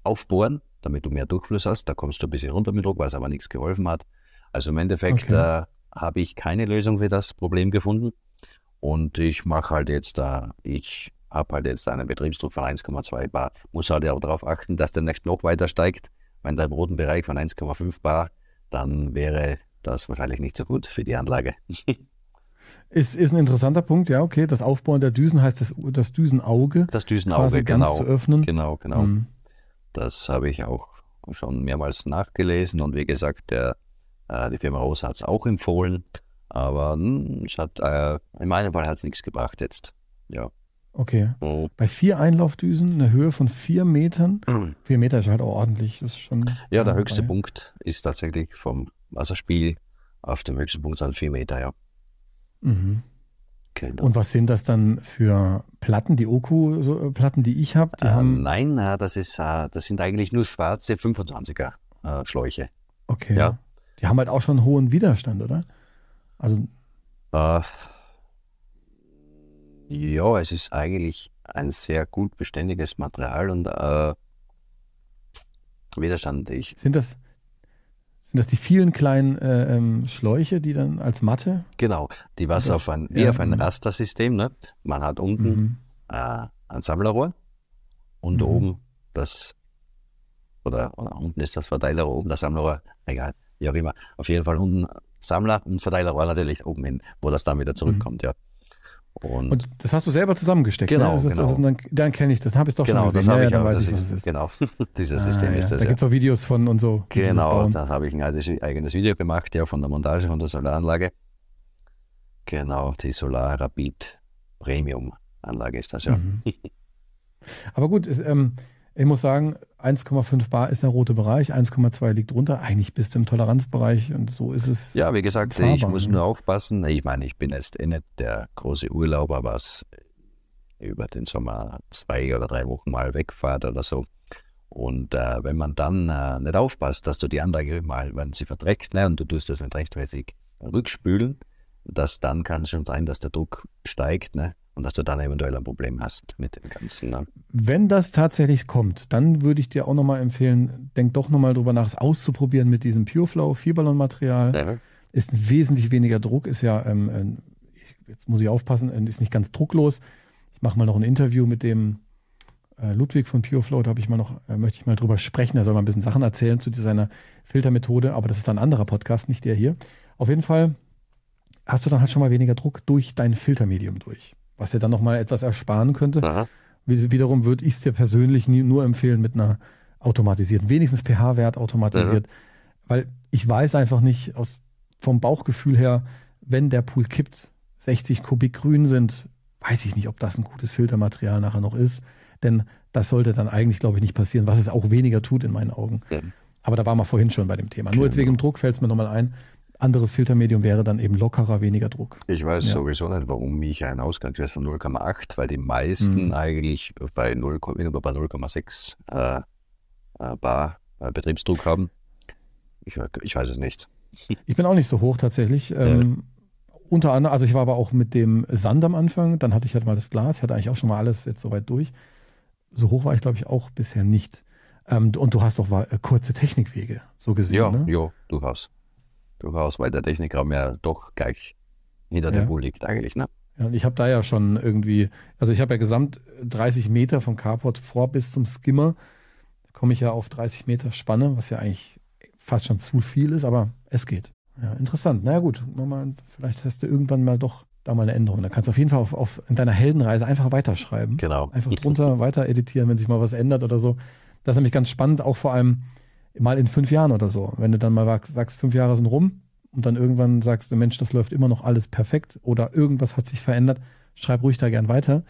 Speaker 2: aufbohren, damit du mehr Durchfluss hast. Da kommst du ein bisschen runter mit Druck, was aber nichts geholfen hat. Also im Endeffekt
Speaker 1: Okay.
Speaker 2: äh, habe ich keine Lösung für das Problem gefunden. Und ich mache halt jetzt da, ich habe halt jetzt einen Betriebsdruck von 1,2 bar. Muss halt auch darauf achten, dass der nicht noch weiter steigt. Wenn der im roten Bereich von 1,5 bar, dann wäre das wahrscheinlich nicht so gut für die Anlage.
Speaker 1: Ist, ist ein interessanter Punkt, ja, okay. Das Aufbauen der Düsen heißt das, das Düsenauge
Speaker 2: Das Düsenauge,
Speaker 1: ganz
Speaker 2: genau.
Speaker 1: zu öffnen.
Speaker 2: Genau, genau.
Speaker 1: Mhm.
Speaker 2: Das habe ich auch schon mehrmals nachgelesen und wie gesagt, der, äh, die Firma Rosa hat es auch empfohlen, aber hm, es hat, äh, in meinem Fall hat es nichts gebracht jetzt. Ja.
Speaker 1: Okay.
Speaker 2: Oh.
Speaker 1: Bei vier Einlaufdüsen, eine Höhe von vier Metern. Vier Meter ist halt auch ordentlich. Das ist schon.
Speaker 2: Ja, der
Speaker 1: äh,
Speaker 2: höchste Punkt ist tatsächlich vom Wasserspiel auf dem höchsten Punkt sind vier Meter, ja.
Speaker 1: Mhm.
Speaker 2: Genau.
Speaker 1: Und was sind das dann für Platten, die Oku-Platten, die ich habe?
Speaker 2: Äh, nein, äh, das, ist, äh, das sind eigentlich nur schwarze 25er äh, Schläuche.
Speaker 1: Okay.
Speaker 2: ja.
Speaker 1: Die haben halt auch schon hohen Widerstand, oder? Also,
Speaker 2: Äh, ja, es ist eigentlich ein sehr gut beständiges Material und äh, widerstandsfähig.
Speaker 1: Sind das, sind das die vielen kleinen äh, ähm, Schläuche, die dann als Matte?
Speaker 2: Genau, die was auf ein, wie
Speaker 1: ja,
Speaker 2: auf ein
Speaker 1: mhm.
Speaker 2: Rastersystem, ne? Man hat unten
Speaker 1: Mhm.
Speaker 2: äh, ein Sammlerrohr und
Speaker 1: Mhm.
Speaker 2: oben das, oder, oder unten ist das Verteilerrohr, oben das Sammlerrohr, egal, wie auch immer. Auf jeden Fall unten Sammler und Verteilerrohr natürlich oben hin, wo das dann wieder zurückkommt, ja. Und.
Speaker 1: Und das hast du selber zusammengesteckt.
Speaker 2: Genau,
Speaker 1: ne? ist, Das ist,
Speaker 2: genau.
Speaker 1: dann dann kenne ich das, habe ich doch
Speaker 2: genau,
Speaker 1: schon gesehen.
Speaker 2: das
Speaker 1: ja,
Speaker 2: ich
Speaker 1: ja, dann
Speaker 2: auch,
Speaker 1: weiß ich, was es ist.
Speaker 2: genau, dieses
Speaker 1: Ah,
Speaker 2: System
Speaker 1: ja.
Speaker 2: ist das,
Speaker 1: Da
Speaker 2: ja.
Speaker 1: gibt es auch Videos von und so.
Speaker 2: Genau, da habe ich ein eigenes, eigenes Video gemacht, ja, von der Montage von der Solaranlage. Genau, die Solar Rapid Premium Anlage ist das, ja.
Speaker 1: Mhm. Aber gut, es, ähm, ich muss sagen, 1,5 Bar ist der rote Bereich, 1,2 liegt drunter. Eigentlich bist du im Toleranzbereich und so ist es.
Speaker 2: Ja, wie gesagt,
Speaker 1: fahrbar,
Speaker 2: ich muss nur aufpassen. Ich meine, ich bin jetzt eh nicht der große Urlauber, was über den Sommer zwei oder drei Wochen mal wegfahrt oder so. Und äh, wenn man dann äh, nicht aufpasst, dass du die Anlage mal, wenn sie verträgt, ne, und du tust das nicht rechtzeitig rückspülen, dass dann kann es schon sein, dass der Druck steigt, ne, und dass du dann eventuell ein Problem hast mit dem Ganzen. Ne.
Speaker 1: Wenn das tatsächlich kommt, dann würde ich dir auch nochmal empfehlen, denk doch nochmal drüber nach, es auszuprobieren mit diesem PureFlow Vierballonmaterial.
Speaker 2: Ja.
Speaker 1: Ist wesentlich weniger Druck, ist ja, ähm, ähm, ich, jetzt muss ich aufpassen, äh, ist nicht ganz drucklos. Ich mache mal noch ein Interview mit dem äh, Ludwig von PureFlow, da habe ich mal noch, äh, möchte ich mal drüber sprechen. Er soll mal ein bisschen Sachen erzählen zu seiner Filtermethode, aber das ist dann ein anderer Podcast, nicht der hier. Auf jeden Fall hast du dann halt schon mal weniger Druck durch dein Filtermedium durch, was dir dann nochmal etwas ersparen könnte.
Speaker 2: Aha.
Speaker 1: Wie- Wiederum würde ich es dir persönlich nie, nur empfehlen mit einer automatisierten, wenigstens pH-Wert automatisiert, weil ich weiß einfach nicht aus, vom Bauchgefühl her, wenn der Pool kippt, 60 Kubik grün sind, weiß ich nicht, ob das ein gutes Filtermaterial nachher noch ist, denn das sollte dann eigentlich, glaube ich, nicht passieren, was es auch weniger tut in meinen Augen.
Speaker 2: Ja.
Speaker 1: Aber da waren wir vorhin schon bei dem Thema. Nur jetzt
Speaker 2: Genau.
Speaker 1: wegen dem Druck fällt es mir nochmal ein. Anderes Filtermedium wäre dann eben lockerer, weniger Druck.
Speaker 2: Ich weiß
Speaker 1: Ja.
Speaker 2: sowieso nicht, warum ich einen Ausgangswert von 0,8, weil die meisten
Speaker 1: Mhm.
Speaker 2: eigentlich bei 0, irgendwo bei 0,6 äh, äh, Bar äh, Betriebsdruck haben. Ich, ich weiß es nicht.
Speaker 1: Ich bin auch nicht so hoch tatsächlich. Ähm, unter anderem, also ich war aber auch mit dem Sand am Anfang, dann hatte ich halt mal das Glas, ich hatte eigentlich auch schon mal alles jetzt soweit durch. So hoch war ich, glaube ich, auch bisher nicht. Ähm, und du hast doch äh, kurze Technikwege, so gesehen.
Speaker 2: Ja,
Speaker 1: ne?
Speaker 2: ja, durchaus. Durchaus, weil der Technikraum ja doch gleich hinter
Speaker 1: Ja.
Speaker 2: dem Pool liegt eigentlich, ne?
Speaker 1: Ja, und ich habe da ja schon irgendwie, also ich habe ja gesamt 30 Meter vom Carport vor bis zum Skimmer. Da komme ich ja auf 30 Meter Spanne, was ja eigentlich fast schon zu viel ist, aber es geht. Ja, interessant. Na ja, gut, mal, vielleicht hast du irgendwann mal doch da mal eine Änderung. Da kannst du auf jeden Fall auf, auf in deiner Heldenreise einfach weiterschreiben.
Speaker 2: Genau.
Speaker 1: Einfach drunter weiter editieren, wenn sich mal was ändert oder so. Das ist nämlich ganz spannend, auch vor allem mal in fünf Jahren oder so. Wenn du dann mal sagst, fünf Jahre sind rum und dann irgendwann sagst du, Mensch, das läuft immer noch alles perfekt oder irgendwas hat sich verändert, schreib ruhig da gern weiter.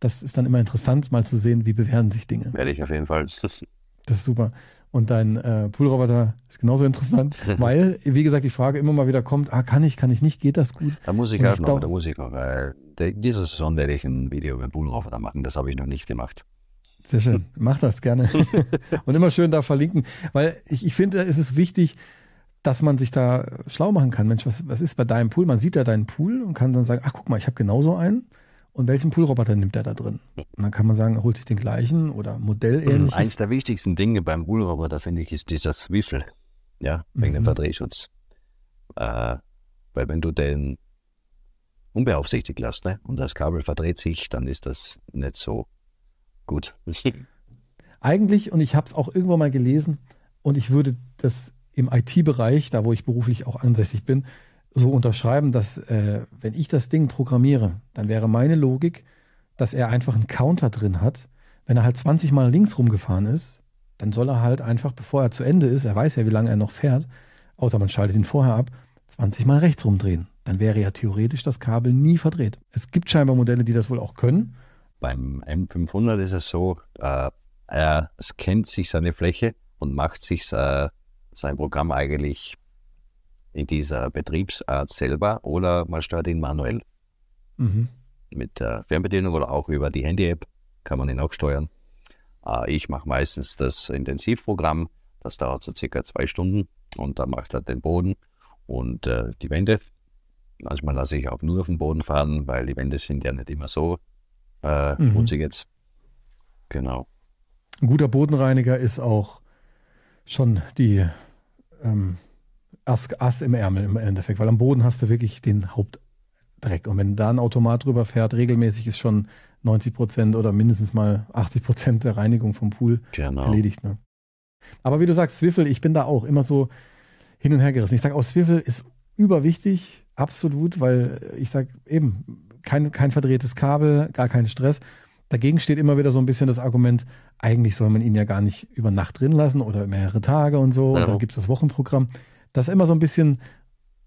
Speaker 1: Das ist dann immer interessant, mal zu sehen, wie bewähren sich Dinge.
Speaker 2: Werde ich auf jeden Fall.
Speaker 1: Das ist super. Und dein äh, Poolroboter ist genauso interessant, weil, wie gesagt, die Frage immer mal wieder kommt, ah, kann ich, kann ich nicht, geht das gut?
Speaker 2: Da muss ich
Speaker 1: Und
Speaker 2: auch
Speaker 1: ich
Speaker 2: noch, da muss ich noch, weil de- diese Saison werde ich ein Video über den Poolroboter machen, das habe ich noch nicht gemacht.
Speaker 1: Sehr schön. Mach das gerne. Und immer schön da verlinken, weil ich, ich finde, es ist wichtig, dass man sich da schlau machen kann. Mensch, was, was ist bei deinem Pool? Man sieht ja deinen Pool und kann dann sagen, ach guck mal, ich habe genauso einen. Und welchen Poolroboter nimmt der da drin? Und dann kann man sagen, er holt sich den gleichen oder modellähnliches.
Speaker 2: Eins der wichtigsten Dinge beim Poolroboter, finde ich, ist dieser Swivel. Ja, wegen dem
Speaker 1: Mhm.
Speaker 2: Verdrehschutz. Äh, weil wenn du den unbeaufsichtigt lässt ne, und das Kabel verdreht sich, dann ist das nicht so gut.
Speaker 1: Eigentlich, und ich habe es auch irgendwann mal gelesen, und ich würde das im IT-Bereich, da wo ich beruflich auch ansässig bin, so unterschreiben, dass äh, wenn ich das Ding programmiere, dann wäre meine Logik, dass er einfach einen Counter drin hat. Wenn er halt 20 Mal links rumgefahren ist, dann soll er halt einfach, bevor er zu Ende ist, er weiß ja, wie lange er noch fährt, außer man schaltet ihn vorher ab, 20 Mal rechts rumdrehen. Dann wäre ja theoretisch das Kabel nie verdreht. Es gibt scheinbar Modelle, die das wohl auch können.
Speaker 2: Beim M500 ist es so, äh, er scannt sich seine Fläche und macht sich äh, sein Programm eigentlich in dieser Betriebsart selber oder man steuert ihn manuell
Speaker 1: Mhm.
Speaker 2: mit der Fernbedienung oder auch über die Handy-App kann man ihn auch steuern. Äh, ich mache meistens das Intensivprogramm, das dauert so circa zwei Stunden und da macht er den Boden und äh, die Wände. Manchmal lasse ich auch nur auf den Boden fahren, weil die Wände sind ja nicht immer so äh,
Speaker 1: Mhm.
Speaker 2: schmutzig jetzt. Genau.
Speaker 1: Ein guter Bodenreiniger ist auch schon die ähm, Ass, Ass im Ärmel im Endeffekt, weil am Boden hast du wirklich den Hauptdreck. Und wenn da ein Automat drüber fährt, regelmäßig ist schon 90 Prozent oder mindestens mal 80 Prozent der Reinigung vom Pool
Speaker 2: Genau.
Speaker 1: erledigt. Ne? Aber wie du sagst, Swiffel, ich bin da auch immer so hin und her gerissen. Ich sage auch, Swiffel ist überwichtig, absolut, weil ich sage eben, kein, kein verdrehtes Kabel, gar kein Stress. Dagegen steht immer wieder so ein bisschen das Argument, eigentlich soll man ihn ja gar nicht über Nacht drin lassen oder mehrere Tage und so.
Speaker 2: Ja.
Speaker 1: Und dann gibt es das Wochenprogramm. Das ist immer so ein bisschen,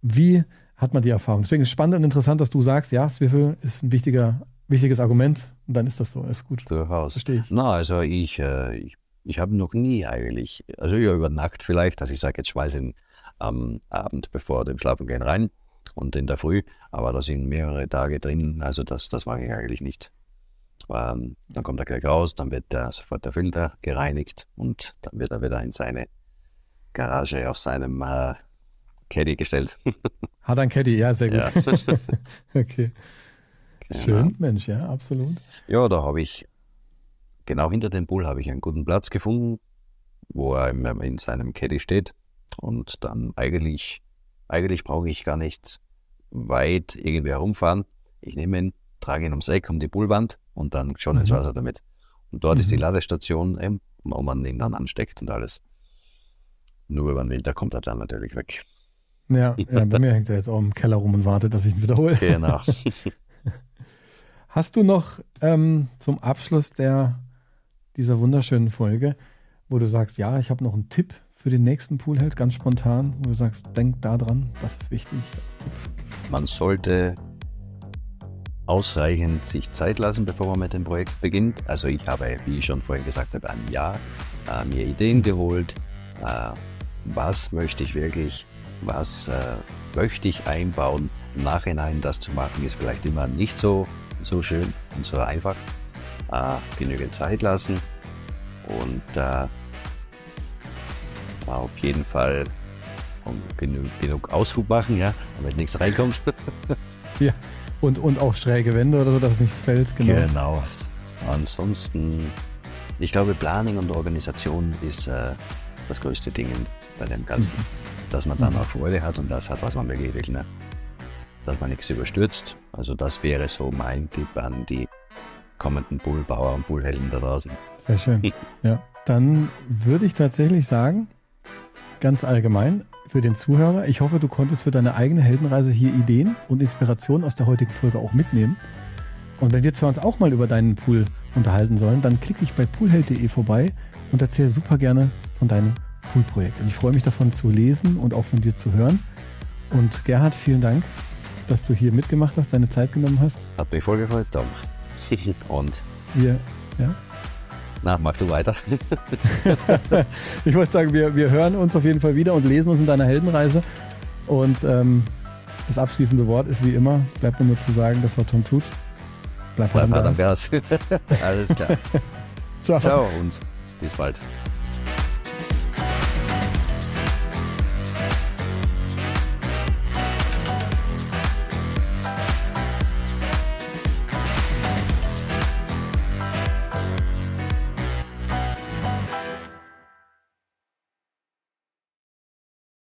Speaker 1: wie hat man die Erfahrung? Deswegen ist es spannend und interessant, dass du sagst, ja, Swiffel ist ein wichtiger, wichtiges Argument. Und dann ist das so, ist gut.
Speaker 2: Durchaus.
Speaker 1: Verstehe ich.
Speaker 2: Na, also ich, äh, ich, ich habe noch nie eigentlich, also ja, über Nacht vielleicht, also ich sage jetzt schmeißen am Abend bevor dem Schlafengehen rein und in der Früh, aber da sind mehrere Tage drin, also das, das mache ich eigentlich nicht. Ähm, dann kommt er gleich raus, dann wird der, sofort der Filter gereinigt und dann wird er wieder in seine Garage auf seinem äh, Caddy gestellt.
Speaker 1: Hat ein Caddy, ja, sehr gut.
Speaker 2: Ja.
Speaker 1: Okay,
Speaker 2: Genau.
Speaker 1: schön, Mensch, ja, absolut.
Speaker 2: Ja, da habe ich, genau hinter dem Pool habe ich einen guten Platz gefunden, wo er in seinem Caddy steht. Und dann eigentlich, eigentlich brauche ich gar nicht weit irgendwie herumfahren. Ich nehme ihn, trage ihn ums Eck, um die Poolwand und dann schon ins
Speaker 1: Mhm.
Speaker 2: Wasser damit. Und dort ist die
Speaker 1: Mhm.
Speaker 2: Ladestation, eben, wo man ihn dann ansteckt und alles. Nur über den Winter kommt er dann natürlich weg.
Speaker 1: Ja, ja, bei mir hängt er jetzt auch im Keller rum und wartet, dass ich ihn wiederhole.
Speaker 2: Genau.
Speaker 1: Hast du noch ähm, zum Abschluss der, dieser wunderschönen Folge, wo du sagst, ja, ich habe noch einen Tipp für den nächsten Poolheld, ganz spontan, wo du sagst, denk da dran, das ist wichtig als Tipp.
Speaker 2: Man sollte ausreichend sich Zeit lassen, bevor man mit dem Projekt beginnt. Also ich habe, wie ich schon vorhin gesagt habe, ein Jahr äh, mir Ideen geholt. Äh, was möchte ich wirklich, was äh, möchte ich einbauen. Im Nachhinein das zu machen, ist vielleicht immer nicht so, so schön und so einfach. Äh, genügend Zeit lassen und äh, auf jeden Fall genug, genug Aushub machen, ja, damit nichts reinkommt.
Speaker 1: Ja, und, und auch schräge Wände oder so, dass nichts fällt. Genau.
Speaker 2: Genau. Ansonsten, ich glaube, Planung und Organisation ist äh, das größte Ding bei dem Ganzen. Dass man dann
Speaker 1: Mhm.
Speaker 2: auch Freude hat und das hat, was man wirklich will. Ne? Dass man nichts überstürzt. Also das wäre so mein Tipp an die kommenden Poolbauer und Poolhelden da draußen.
Speaker 1: Sehr schön. Ja, dann würde ich tatsächlich sagen, ganz allgemein für den Zuhörer, ich hoffe, du konntest für deine eigene Heldenreise hier Ideen und Inspirationen aus der heutigen Folge auch mitnehmen. Und wenn wir zwar uns auch mal über deinen Pool unterhalten sollen, dann klick dich bei poolheld.de vorbei und erzähl super gerne von deinem Poolprojekt. Und ich freue mich davon zu lesen und auch von dir zu hören. Und Gerhard, vielen Dank, dass du hier mitgemacht hast, deine Zeit genommen hast.
Speaker 2: Hat mich voll gefreut, Tom. und
Speaker 1: Wir, ja,
Speaker 2: na, mach du weiter.
Speaker 1: Ich wollte sagen, wir, wir hören uns auf jeden Fall wieder und lesen uns in deiner Heldenreise. Und ähm, das abschließende Wort ist wie immer, bleibt mir nur zu sagen, das war Tom Tut. Bleib
Speaker 2: Bleib
Speaker 1: hart am.
Speaker 2: Gas. Alles klar.
Speaker 1: Ciao.
Speaker 2: Ciao und bis bald.